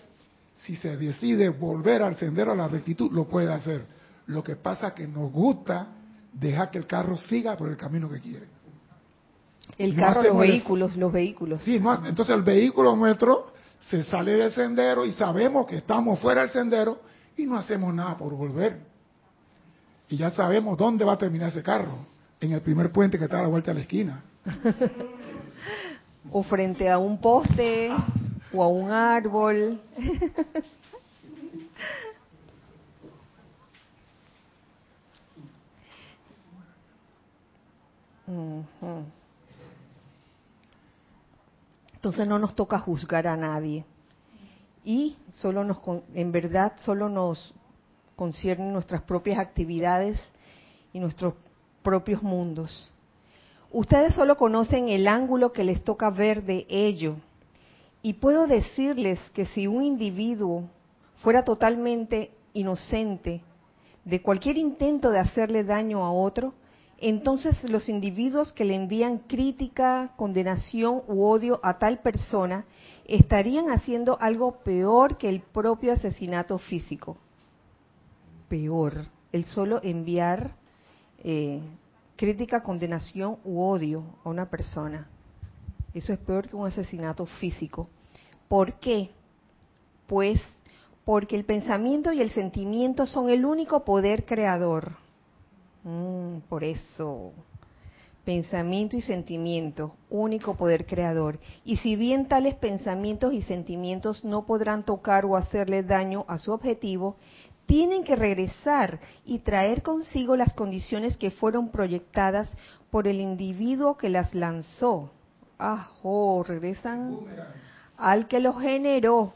F: si se decide volver al sendero a la rectitud, lo puede hacer. Lo que pasa es que nos gusta dejar que el carro siga por el camino que quiere.
A: El
F: No
A: carro, los
F: el-
A: vehículos, los vehículos.
F: Sí, no, entonces el vehículo nuestro se sale del sendero y sabemos que estamos fuera del sendero y no hacemos nada por volver. Y ya sabemos dónde va a terminar ese carro, en el primer puente que está a la vuelta de la esquina.
A: O frente a un poste o a un árbol. Ujú. Entonces no nos toca juzgar a nadie. Y solo nos, en verdad, solo nos conciernen nuestras propias actividades y nuestros propios mundos. Ustedes solo conocen el ángulo que les toca ver de ello. Y puedo decirles que si un individuo fuera totalmente inocente de cualquier intento de hacerle daño a otro, entonces los individuos que le envían crítica, condenación u odio a tal persona estarían haciendo algo peor que el propio asesinato físico. Peor, el solo enviar eh, crítica, condenación u odio a una persona. Eso es peor que un asesinato físico. ¿Por qué? Pues porque el pensamiento y el sentimiento son el único poder creador. Mm, por eso. Pensamiento y sentimiento, único poder creador. Y si bien tales pensamientos y sentimientos no podrán tocar o hacerle daño a su objetivo, tienen que regresar y traer consigo las condiciones que fueron proyectadas por el individuo que las lanzó. Ajo, regresan al que los generó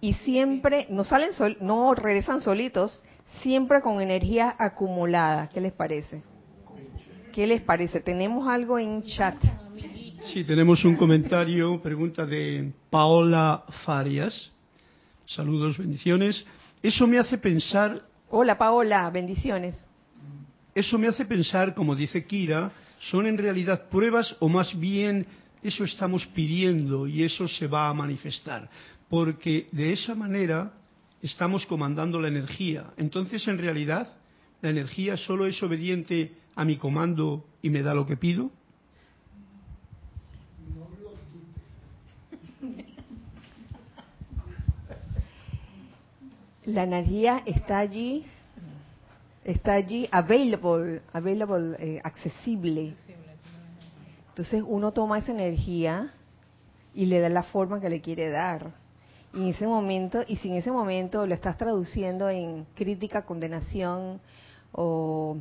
A: y siempre no salen sol, no regresan solitos, siempre con energía acumulada. ¿Qué les parece? ¿Qué les parece? Tenemos algo en chat.
B: Sí, tenemos un comentario, pregunta de Paola Farias. Saludos, bendiciones. Eso me hace pensar.
A: Hola Paola, bendiciones.
B: Eso me hace pensar, como dice Kira, son en realidad pruebas o más bien eso estamos pidiendo y eso se va a manifestar. Porque de esa manera estamos comandando la energía. Entonces, en realidad, la energía solo es obediente a mi comando y me da lo que pido.
A: La energía está allí, está allí available, available, eh, accesible. Entonces uno toma esa energía y le da la forma que le quiere dar. En ese momento, y si en ese momento lo estás traduciendo en crítica, condenación o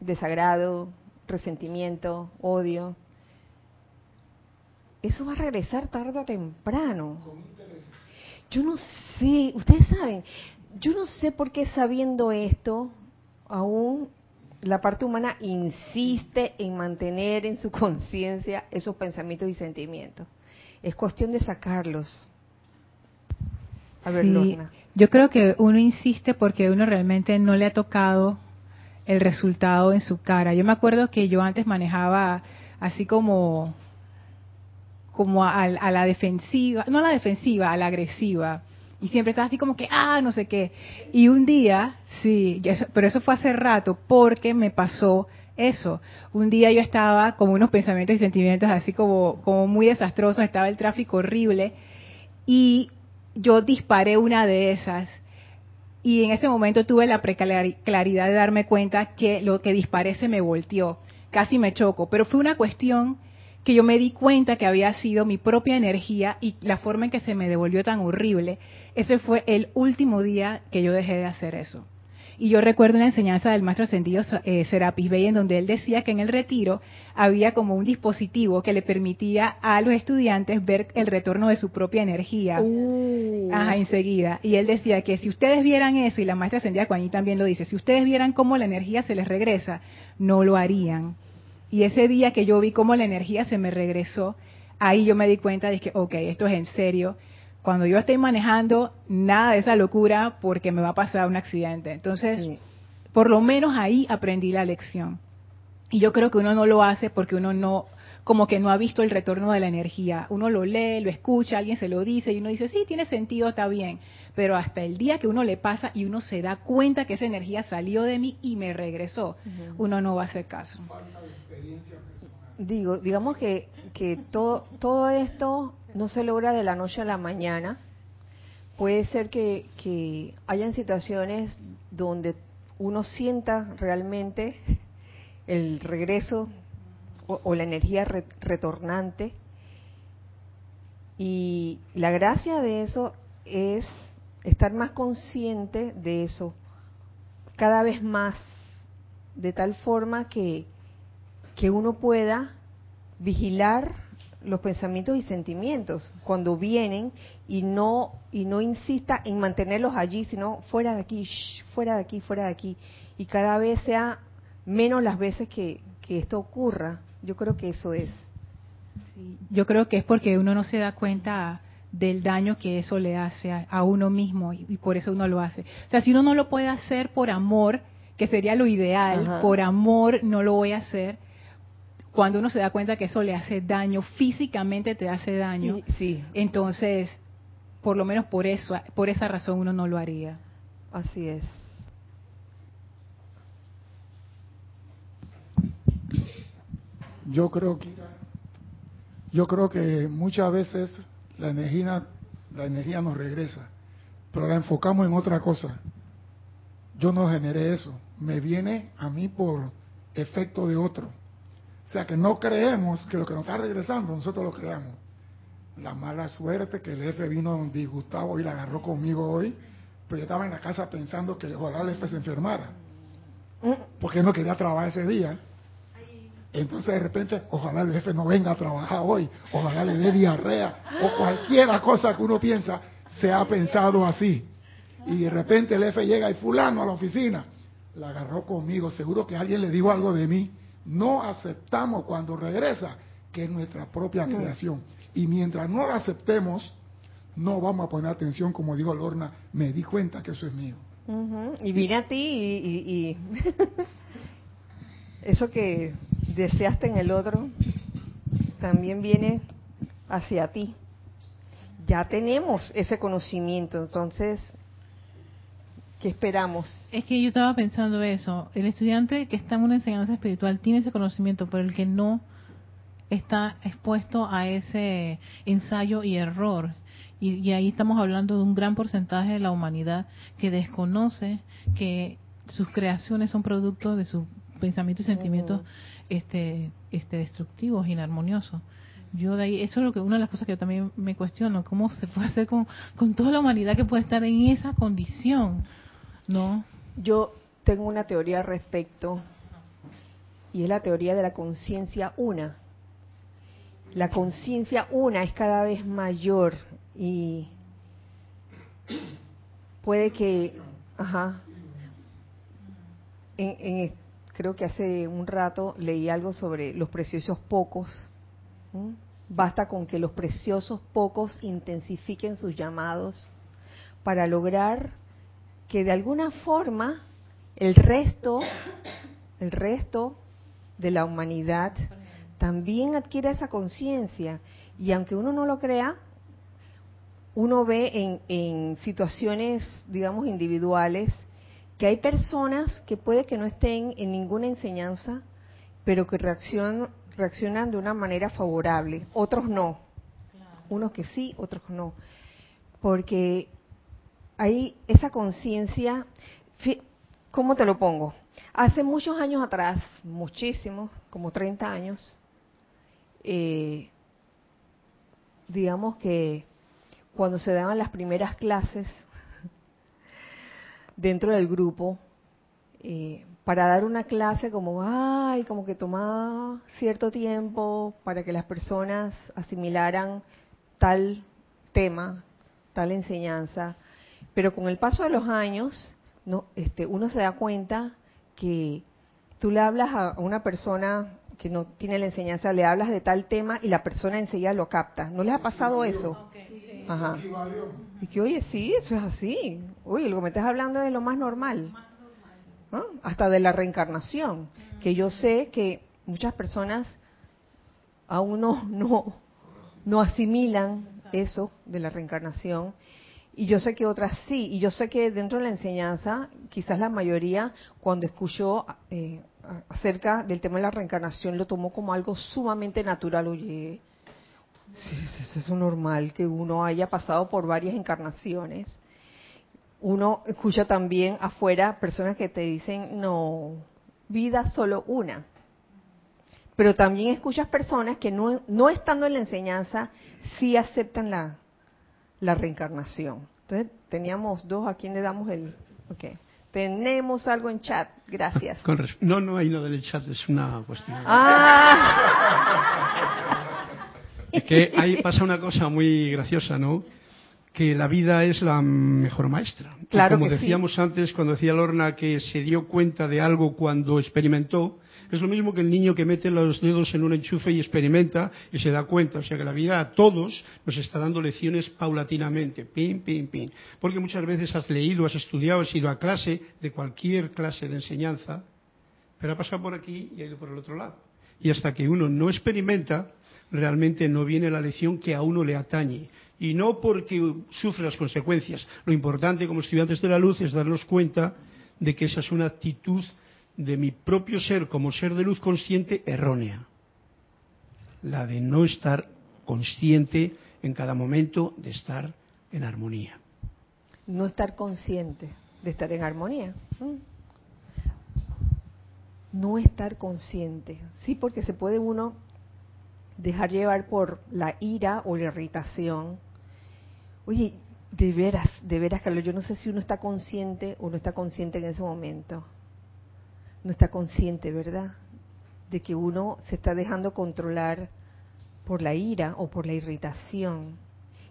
A: desagrado, resentimiento, odio, eso va a regresar tarde o temprano. Yo no sé, ustedes saben, yo no sé por qué sabiendo esto, aún la parte humana insiste en mantener en su conciencia esos pensamientos y sentimientos. Es cuestión de sacarlos.
E: A ver, sí, yo creo que uno insiste porque uno realmente no le ha tocado el resultado en su cara. Yo me acuerdo que yo antes manejaba así como como a, a la defensiva, no a la defensiva, a la agresiva y siempre estaba así como que, ah, no sé qué. Y un día, sí, pero eso fue hace rato, porque me pasó eso. Un día yo estaba con unos pensamientos y sentimientos así como, como muy desastrosos, estaba el tráfico horrible, y yo disparé una de esas. Y en ese momento tuve la claridad de darme cuenta que lo que disparé se me volteó, casi me choco, pero fue una cuestión que yo me di cuenta que había sido mi propia energía y la forma en que se me devolvió tan horrible, ese fue el último día que yo dejé de hacer eso. Y yo recuerdo una enseñanza del maestro ascendido eh, Serapis Bey en donde él decía que en el retiro había como un dispositivo que le permitía a los estudiantes ver el retorno de su propia energía. Uh. Ajá, enseguida. Y él decía que si ustedes vieran eso, y la maestra ascendida Juaní también lo dice, si ustedes vieran cómo la energía se les regresa, no lo harían. Y ese día que yo vi cómo la energía se me regresó, ahí yo me di cuenta de que, ok, esto es en serio. Cuando yo estoy manejando, nada de esa locura porque me va a pasar un accidente. Entonces, por lo menos ahí aprendí la lección. Y yo creo que uno no lo hace porque uno no, como que no ha visto el retorno de la energía. Uno lo lee, lo escucha, alguien se lo dice y uno dice, sí, tiene sentido, está bien. Pero hasta el día que uno le pasa y uno se da cuenta que esa energía salió de mí y me regresó, uno no va a hacer caso
A: digo, digamos que, que todo, todo esto no se logra de la noche a la mañana. Puede ser que, que hayan situaciones donde uno sienta realmente el regreso o, la energía retornante. Y la gracia de eso es estar más consciente de eso cada vez más, de tal forma que, que uno pueda vigilar los pensamientos y sentimientos cuando vienen y no y no insista en mantenerlos allí, sino fuera de aquí, fuera de aquí, fuera de aquí y cada vez sea menos las veces que, que esto ocurra. Yo creo que eso es.
E: yo creo que es porque uno no se da cuenta del daño que eso le hace a, uno mismo y, por eso uno lo hace. O sea, si uno no lo puede hacer por amor, que sería lo ideal, por amor no lo voy a hacer, cuando uno se da cuenta que eso le hace daño, físicamente te hace daño, sí. entonces, por lo menos por eso, por esa razón uno no lo haría.
A: Así es.
F: Yo creo que yo creo que muchas veces la energía la energía nos regresa, pero la enfocamos en otra cosa. Yo no generé eso, me viene a mí por efecto de otro o sea que no creemos que lo que nos está regresando, nosotros lo creamos. La mala suerte que el jefe vino disgustado y la agarró conmigo hoy, pero yo estaba en la casa pensando que ojalá el jefe se enfermara, porque no quería trabajar ese día. Entonces de repente, ojalá el jefe no venga a trabajar hoy, ojalá le dé diarrea, o cualquier cosa que uno piensa, se ha pensado así. Y de repente el jefe llega y fulano a la oficina, la agarró conmigo, seguro que alguien le dijo algo de mí. No aceptamos cuando regresa que es nuestra propia creación. Y mientras no la aceptemos, no vamos a poner atención, como dijo Lorna, me di cuenta que eso es mío.
A: Y vine a ti y, eso que deseaste en el otro también viene hacia ti. Ya tenemos ese conocimiento, entonces, ¿qué esperamos?
E: Es que yo estaba pensando eso. El estudiante que está en una enseñanza espiritual tiene ese conocimiento, pero el que no está expuesto a ese ensayo y error y, ahí estamos hablando de un gran porcentaje de la humanidad que desconoce que sus creaciones son producto de sus pensamientos y sentimientos este, este, destructivos, inarmoniosos. Yo de ahí, eso es lo que una de las cosas que yo también me cuestiono, cómo se puede hacer con, con toda la humanidad que puede estar en esa condición, ¿no?
A: Yo tengo una teoría al respecto y es la teoría de la conciencia una. La conciencia una es cada vez mayor y puede que, ajá, en, creo que hace un rato leí algo sobre los preciosos pocos. Basta con que los preciosos pocos intensifiquen sus llamados para lograr que de alguna forma el resto, el resto de la humanidad también adquiera esa conciencia. Y aunque uno no lo crea, uno ve en, situaciones, digamos, individuales, que hay personas que puede que no estén en ninguna enseñanza, pero que reaccionan, reaccionan de una manera favorable, otros no. Unos que sí, otros no. Porque hay esa conciencia, ¿cómo te lo pongo? Hace muchos años atrás, muchísimos, como 30 años, eh, digamos que cuando se daban las primeras clases dentro del grupo, eh, para dar una clase como, ay, como que tomaba cierto tiempo para que las personas asimilaran tal tema, tal enseñanza, pero con el paso de los años, no, este, uno se da cuenta que tú le hablas a una persona que no tiene la enseñanza, le hablas de tal tema y la persona enseguida lo capta. ¿No les ha pasado eso? Ajá. Y que, oye, sí, eso es así. Oye, lo que me estás hablando es lo más normal. Hasta de la reencarnación. Que yo sé que muchas personas aún no, no, no asimilan eso de la reencarnación. Y yo sé que otras sí. Y yo sé que dentro de la enseñanza, quizás la mayoría, cuando escuchó eh, acerca del tema de la reencarnación, lo tomó como algo sumamente natural. Oye, Sí, es eso normal que uno haya pasado por varias encarnaciones. Uno escucha también afuera personas que te dicen, no, vida solo una. Pero también escuchas personas que no, no estando en la enseñanza, sí aceptan la, la reencarnación. Entonces, teníamos dos, ¿a quién le damos el...? Okay. Tenemos algo en chat, gracias.
B: no, no hay nada en el chat, es una cuestión. Ah. Es que ahí pasa una cosa muy graciosa, ¿no? Que la vida es la mejor maestra.
A: Claro
B: como decíamos antes, cuando decía Lorna que se dio cuenta de algo cuando experimentó, es lo mismo que el niño que mete los dedos en un enchufe y experimenta y se da cuenta. O sea que la vida a todos nos está dando lecciones paulatinamente, pin, pin, pin. Porque muchas veces has leído, has estudiado, has ido a clase, de cualquier clase de enseñanza, pero ha pasado por aquí y ha ido por el otro lado. Y hasta que uno no experimenta, realmente no viene la lección que a uno le atañe. Y no porque sufre las consecuencias. Lo importante como estudiantes de la luz es darnos cuenta de que esa es una actitud de mi propio ser como ser de luz consciente errónea. La de no estar consciente en cada momento de estar en armonía.
A: No estar consciente de estar en armonía. No estar consciente. Sí, porque se puede uno dejar llevar por la ira o la irritación. Oye, De veras, de veras, Carlos, yo no sé si uno está consciente o no está consciente en ese momento. No está consciente, ¿verdad? De que uno se está dejando controlar por la ira o por la irritación.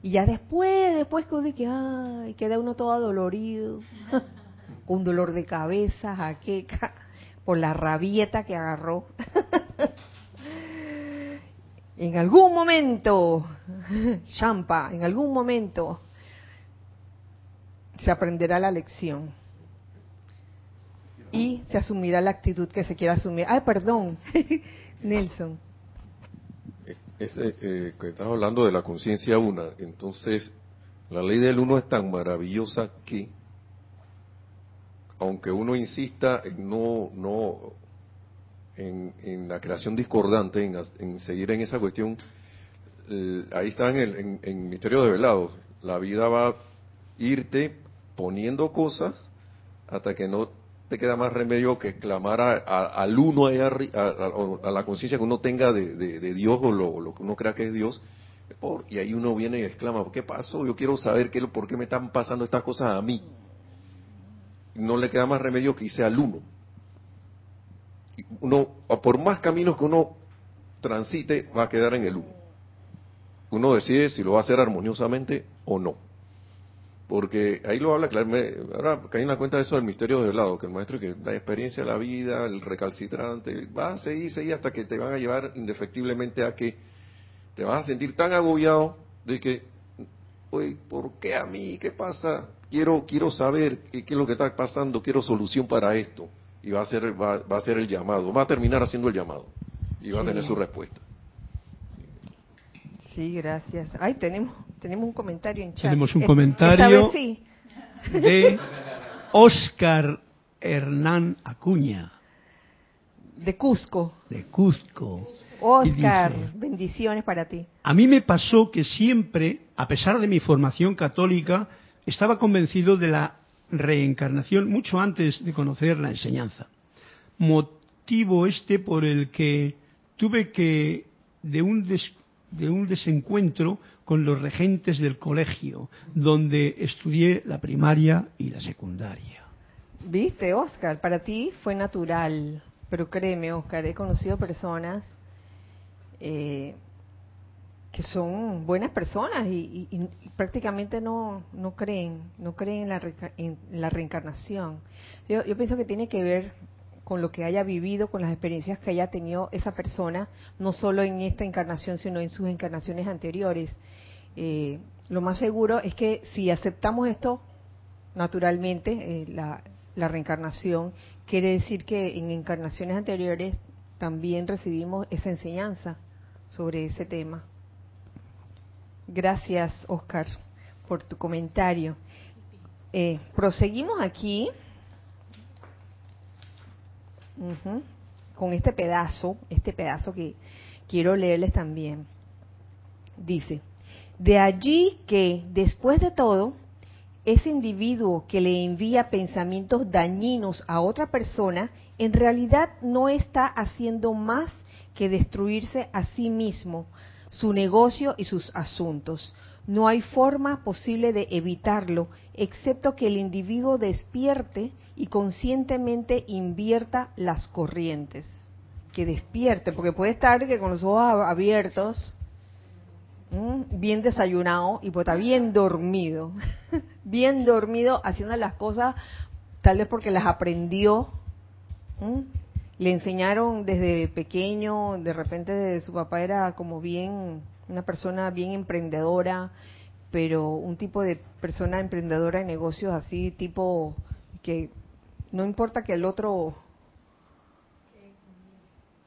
A: Y ya después, después que dice, ay, queda uno todo adolorido, con dolor de cabeza, jaqueca, por la rabieta que agarró. en algún momento, champa, en algún momento se aprenderá la lección y se asumirá la actitud que se quiera asumir. Ay, perdón, Nelson.
D: Ese, eh, que estás hablando de la conciencia una, entonces la ley del uno es tan maravillosa que, aunque uno insista en no, no, en, la creación discordante, en, seguir en esa cuestión, ahí está en el en, misterio de velado, la vida va a irte poniendo cosas hasta que no te queda más remedio que clamar al uno allá, a, la conciencia que uno tenga de, Dios o lo, que uno crea que es Dios. y ahí uno viene y exclama, ¿qué pasó? Yo quiero saber qué, por qué me están pasando estas cosas a mí. No le queda más remedio que irse al uno. Uno, por más caminos que uno transite, va a quedar en el uno. Uno decide si lo va a hacer armoniosamente o no porque ahí lo habla claramente, ahora caí en la cuenta de eso del misterio del lado, que el maestro que la experiencia de la vida, el recalcitrante, va a seguir, seguir hasta que te van a llevar indefectiblemente a que te vas a sentir tan agobiado de que, oye, ¿por qué a mí? ¿Qué pasa? Quiero, quiero saber qué, es lo que está pasando, quiero solución para esto. Y va a ser, va, a ser el llamado, va a terminar haciendo el llamado y va a tener su respuesta.
A: Sí, gracias. Ay, tenemos tenemos un comentario en chat.
B: Tenemos un comentario de Oscar Hernán Acuña.
A: De Cusco.
B: De Cusco.
A: Oscar, bendiciones para ti.
B: A mí me pasó que siempre, a pesar de mi formación católica, estaba convencido de la reencarnación mucho antes de conocer la enseñanza. Motivo este por el que tuve que, de un, de un desencuentro con los regentes del colegio, donde estudié la primaria y la secundaria.
A: Viste, Oscar, para ti fue natural, pero créeme, Oscar, he conocido personas eh, que son buenas personas y, prácticamente no, no creen, no creen en la, en reencarnación. Yo, yo pienso que tiene que ver con lo que haya vivido, con las experiencias que haya tenido esa persona, no solo en esta encarnación, sino en sus encarnaciones anteriores. Eh, lo más seguro es que si aceptamos esto, naturalmente, eh, la, la reencarnación, quiere decir que en encarnaciones anteriores también recibimos esa enseñanza sobre ese tema. Gracias, Oscar, por tu comentario. Eh, proseguimos aquí con este pedazo, este pedazo que quiero leerles también. Dice, de allí que, después de todo, ese individuo que le envía pensamientos dañinos a otra persona, en realidad no está haciendo más que destruirse a sí mismo, su negocio y sus asuntos. No hay forma posible de evitarlo, excepto que el individuo despierte y conscientemente invierta las corrientes. Que despierte, porque puede estar que con los ojos abiertos, bien desayunado y pues está bien dormido, bien dormido haciendo las cosas tal vez porque las aprendió, le enseñaron desde pequeño, de repente su papá era como bien una persona bien emprendedora, pero un tipo de persona emprendedora en negocios así, tipo que no importa que el otro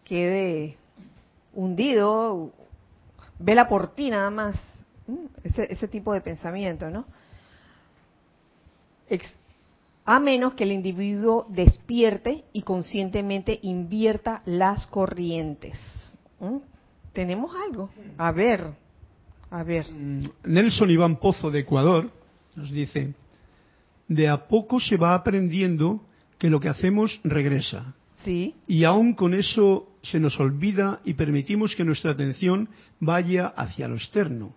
A: quede hundido, vela por ti nada más, ese, ese tipo de pensamiento, ¿no? A menos que el individuo despierte y conscientemente invierta las corrientes tenemos algo. A ver, a ver. Mm,
B: Nelson Iván Pozo de Ecuador nos dice, de a poco se va aprendiendo que lo que hacemos regresa.
A: Sí.
B: Y aún con eso se nos olvida y permitimos que nuestra atención vaya hacia lo externo.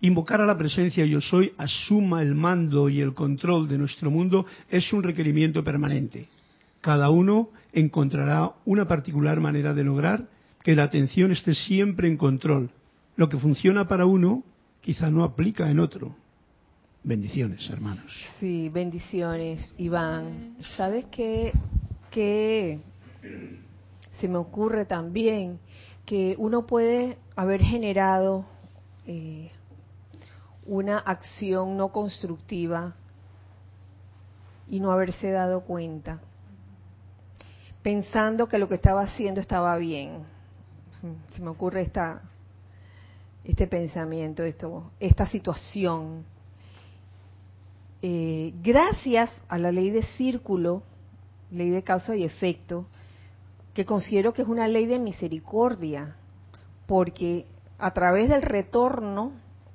B: Invocar a la presencia yo soy asuma el mando y el control de nuestro mundo es un requerimiento permanente. Cada uno encontrará una particular manera de lograr que la atención esté siempre en control. Lo que funciona para uno quizá no aplica en otro. Bendiciones, hermanos.
A: Sí, bendiciones, Iván. ¿Sabes qué, qué se me ocurre también? Que uno puede haber generado eh, una acción no constructiva y no haberse dado cuenta, pensando que lo que estaba haciendo estaba bien. Se me ocurre esta, este pensamiento, esto, esta situación. Eh, gracias a la ley de círculo, ley de causa y efecto, que considero que es una ley de misericordia, porque a través del retorno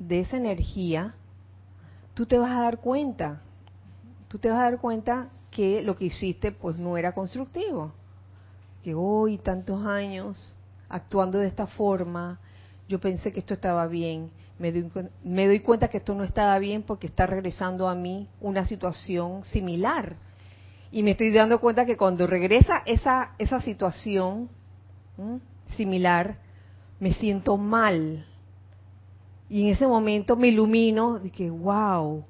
A: de esa energía, tú te vas a dar cuenta, tú te vas a dar cuenta que lo que hiciste pues no era constructivo, que hoy tantos años actuando de esta forma, yo pensé que esto estaba bien, me doy, me doy cuenta que esto no estaba bien porque está regresando a mí una situación similar. Y me estoy dando cuenta que cuando regresa esa, esa situación similar, me siento mal, y en ese momento me ilumino que, wow,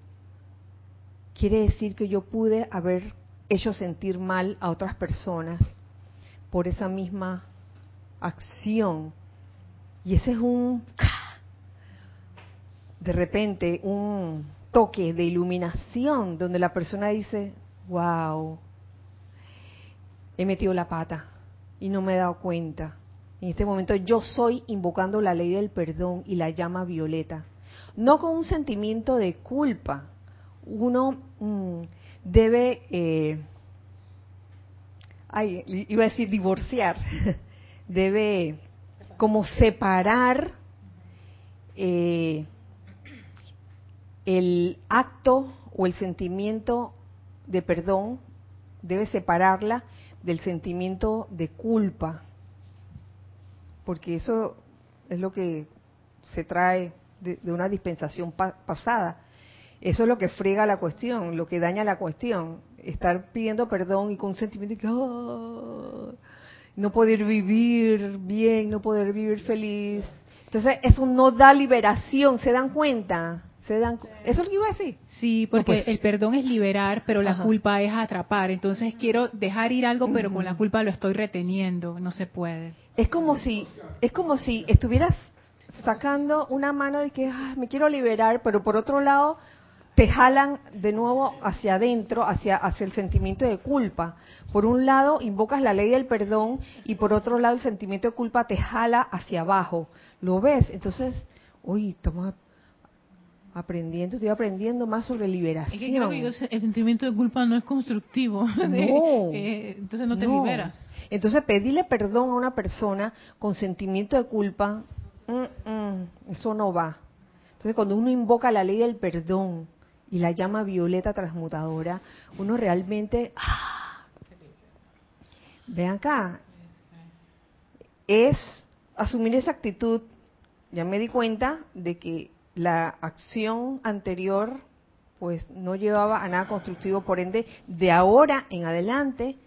A: quiere decir que yo pude haber hecho sentir mal a otras personas por esa misma acción. Y ese es un, de repente, un toque de iluminación donde la persona dice, wow, he metido la pata y no me he dado cuenta. En este momento yo soy invocando la ley del perdón y la llama violeta. No con un sentimiento de culpa. Uno mm, debe, eh, ay, iba a decir divorciar, debe como separar eh, el acto o el sentimiento de perdón, debe separarla del sentimiento de culpa porque eso es lo que se trae de, una dispensación pasada. Eso es lo que frega la cuestión, lo que daña la cuestión. Estar pidiendo perdón y con sentimiento de que ah, no poder vivir bien, no poder vivir feliz. Entonces, eso no da liberación, ¿se dan cuenta? ¿Se dan, ¿Eso es lo que iba a decir?
E: Sí, porque pues. el perdón es liberar, pero la culpa es atrapar. Entonces quiero dejar ir algo, pero con la culpa lo estoy reteniendo. No se puede.
A: Es como si, es como si estuvieras sacando una mano de que me quiero liberar, pero por otro lado te jalan de nuevo hacia adentro, hacia, hacia el sentimiento de culpa. Por un lado invocas la ley del perdón y por otro lado el sentimiento de culpa te jala hacia abajo. ¿Lo ves? Entonces, uy, estamos aprendiendo, estoy aprendiendo más sobre liberación.
E: Es que creo que el sentimiento de culpa no es constructivo. Eh, entonces no te liberas.
A: Entonces pedirle perdón a una persona con sentimiento de culpa, mm, mm, eso no va. Entonces cuando uno invoca la ley del perdón y la llama violeta transmutadora, uno realmente... ¡ah! Ven acá. Es asumir esa actitud. Ya me di cuenta de que la acción anterior pues no llevaba a nada constructivo, por ende, de ahora en adelante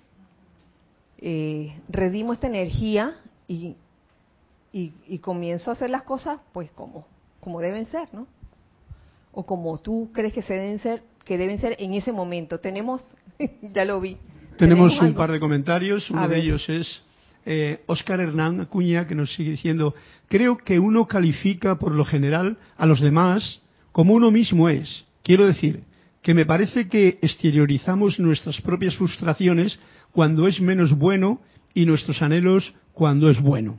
A: eh, redimo esta energía y, y, comienzo a hacer las cosas pues como, como deben ser, ¿no? O como tú crees que se deben ser, que deben ser en ese momento. Tenemos, ya lo vi.
B: Tenemos, un par de comentarios, uno de ellos es eh, Oscar Hernán Acuña, que nos sigue diciendo, creo que uno califica por lo general a los demás como uno mismo es. Quiero decir, que me parece que exteriorizamos nuestras propias frustraciones cuando es menos bueno y nuestros anhelos cuando es bueno.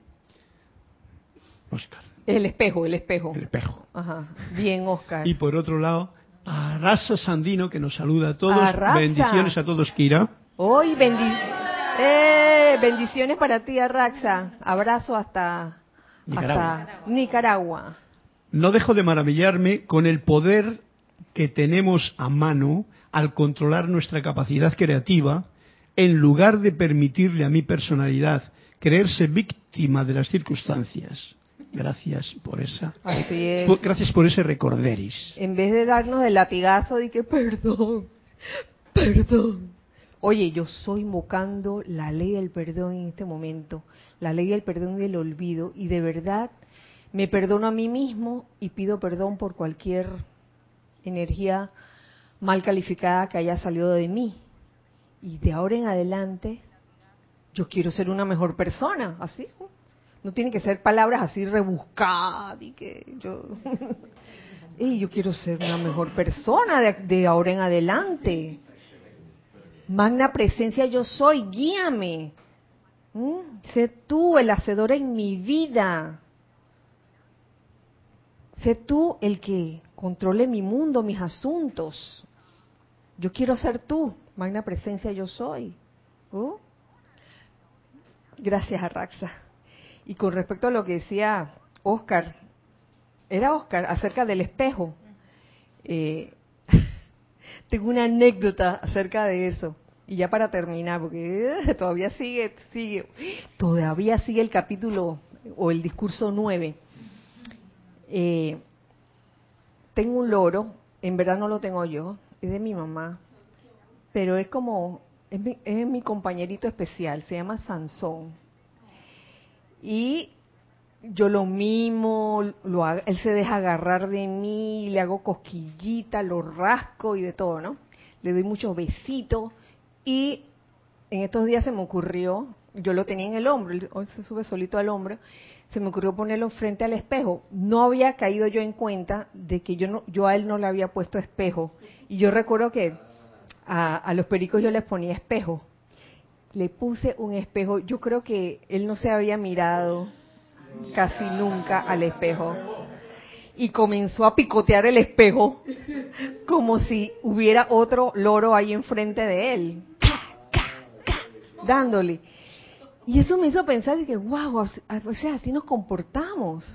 A: Oscar. El espejo, el espejo.
B: El espejo.
A: Ajá. Bien, Oscar.
B: Y por otro lado, a Rasa Sandino, que nos saluda a todos. Bendiciones a todos, Kira.
A: Hoy bendiciones. Eh, bendiciones para ti, Arraxa. Abrazo hasta Nicaragua.
B: No dejo de maravillarme con el poder que tenemos a mano al controlar nuestra capacidad creativa, en lugar de permitirle a mi personalidad creerse víctima de las circunstancias. Gracias por esa. Gracias por ese recorderis.
A: En vez de darnos el latigazo de que perdón, perdón. Oye, yo soy invocando la ley del perdón en este momento, la ley del perdón y del olvido, y de verdad me perdono a mí mismo y pido perdón por cualquier energía mal calificada que haya salido de mí. Y de ahora en adelante, yo quiero ser una mejor persona, así. No tiene que ser palabras así rebuscadas y que yo... y yo quiero ser una mejor persona de, de ahora en adelante. Magna presencia yo soy, guíame. ¿Mm? Sé tú el hacedor en mi vida. Sé tú el que controle mi mundo, mis asuntos. Yo quiero ser tú, magna presencia yo soy. ¿Uh? Gracias, Arraxa. Y con respecto a lo que decía Oscar, era Oscar, acerca del espejo. Eh, tengo una anécdota acerca de eso. Y ya para terminar, porque eh, todavía sigue, sigue, todavía sigue el capítulo o el discurso 9. Eh, tengo un loro, en verdad no lo tengo yo, es de mi mamá, pero es como, es mi, es mi compañerito especial, se llama Sansón. Y yo lo mimo, lo, él se deja agarrar de mí, le hago cosquillita, lo rasco y de todo, ¿no? Le doy muchos besitos y en estos días se me ocurrió, yo lo tenía en el hombro, hoy se sube solito al hombro, se me ocurrió ponerlo frente al espejo. No había caído yo en cuenta de que yo, no, yo a él no le había puesto espejo. Y yo recuerdo que a, a los pericos yo les ponía espejo. Le puse un espejo. Yo creo que él no se había mirado casi nunca al espejo. Y comenzó a picotear el espejo como si hubiera otro loro ahí enfrente de él. Dándole. Y eso me hizo pensar que, wow, o sea, así nos comportamos.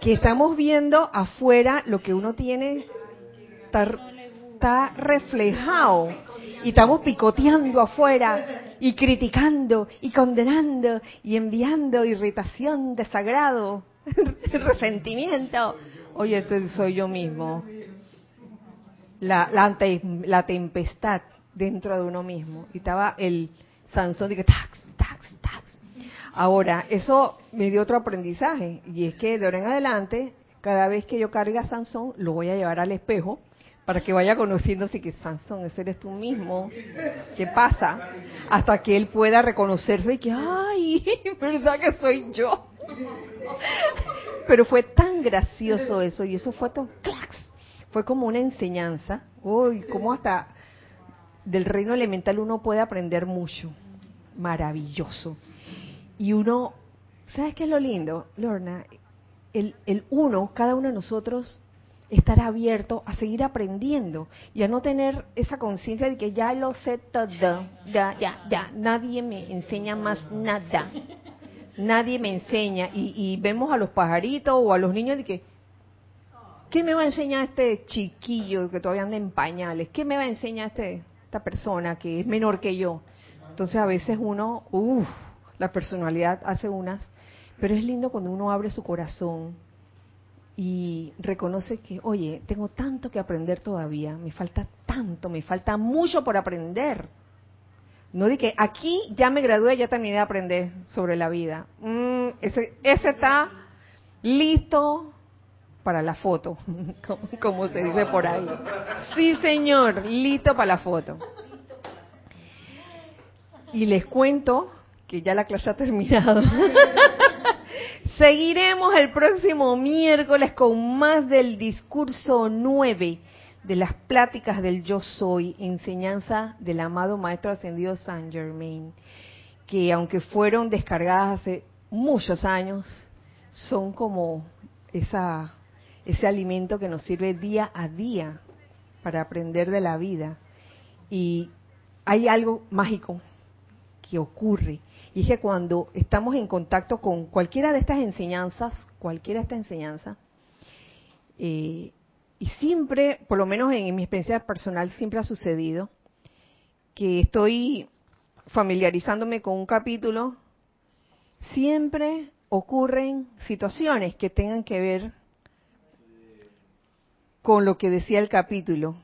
A: Que estamos viendo afuera lo que uno tiene, está, reflejado. Y estamos picoteando afuera y criticando y condenando y enviando irritación, desagrado, resentimiento. Oye, esto soy yo mismo. La, la, la tempestad dentro de uno mismo. Y estaba el Sansón de que tax, tax, tax. Ahora, eso me dio otro aprendizaje, y es que de ahora en adelante, cada vez que yo cargue a Sansón, lo voy a llevar al espejo para que vaya conociéndose que Sansón, ese eres tú mismo. ¿Qué pasa? Hasta que él pueda reconocerse y que, ay, ¿verdad que soy yo? Pero fue tan gracioso eso, y eso fue tan clax. Fue como una enseñanza. Uy, como hasta del reino elemental uno puede aprender mucho maravilloso. Y uno, ¿sabes qué es lo lindo, Lorna? El, el uno, cada uno de nosotros, estar abierto a seguir aprendiendo y a no tener esa conciencia de que ya lo sé todo, ya, ya, ya, nadie me enseña más nada, nadie me enseña y, y vemos a los pajaritos o a los niños de que, ¿qué me va a enseñar este chiquillo que todavía anda en pañales? ¿Qué me va a enseñar este, esta persona que es menor que yo? Entonces a veces uno, uff, la personalidad hace unas, pero es lindo cuando uno abre su corazón y reconoce que, oye, tengo tanto que aprender todavía, me falta tanto, me falta mucho por aprender. No de que aquí ya me gradué, ya terminé de aprender sobre la vida. Mm, ese, ese está listo para la foto, como se dice por ahí. Sí, señor, listo para la foto. Y les cuento que ya la clase ha terminado. Seguiremos el próximo miércoles con más del discurso 9 de las pláticas del yo soy, enseñanza del amado Maestro Ascendido San Germain, que aunque fueron descargadas hace muchos años, son como esa, ese alimento que nos sirve día a día para aprender de la vida. Y hay algo mágico que ocurre. Y es que cuando estamos en contacto con cualquiera de estas enseñanzas, cualquiera de estas enseñanzas, eh, y siempre, por lo menos en, mi experiencia personal, siempre ha sucedido que estoy familiarizándome con un capítulo, siempre ocurren situaciones que tengan que ver con lo que decía el capítulo,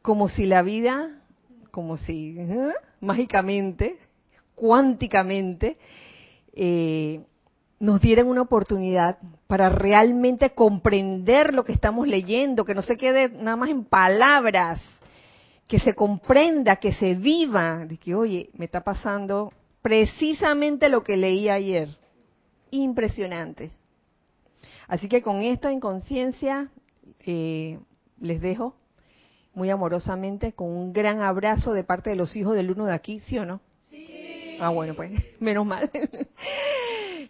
A: como si la vida, como si ¿eh? mágicamente, cuánticamente, eh, nos dieran una oportunidad para realmente comprender lo que estamos leyendo, que no se quede nada más en palabras, que se comprenda, que se viva, de que, oye, me está pasando precisamente lo que leí ayer. Impresionante. Así que con esta inconsciencia eh, les dejo muy amorosamente con un gran abrazo de parte de los hijos del uno de aquí, ¿sí o no? Ah, bueno, pues menos mal.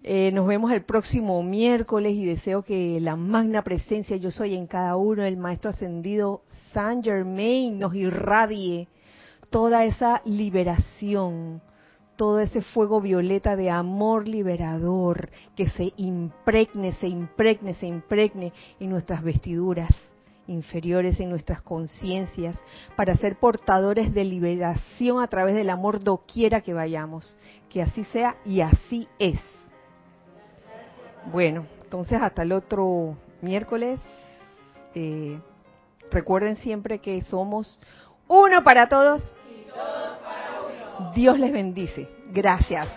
A: Eh, nos vemos el próximo miércoles y deseo que la magna presencia yo soy en cada uno, el Maestro Ascendido Saint Germain, nos irradie toda esa liberación, todo ese fuego violeta de amor liberador que se impregne, se impregne, se impregne en nuestras vestiduras inferiores, en nuestras conciencias, para ser portadores de liberación a través del amor doquiera que vayamos. Que así sea y así es. Bueno, entonces hasta el otro miércoles. Eh, recuerden siempre que somos uno para todos. Y todos para uno. Dios les bendice. Gracias.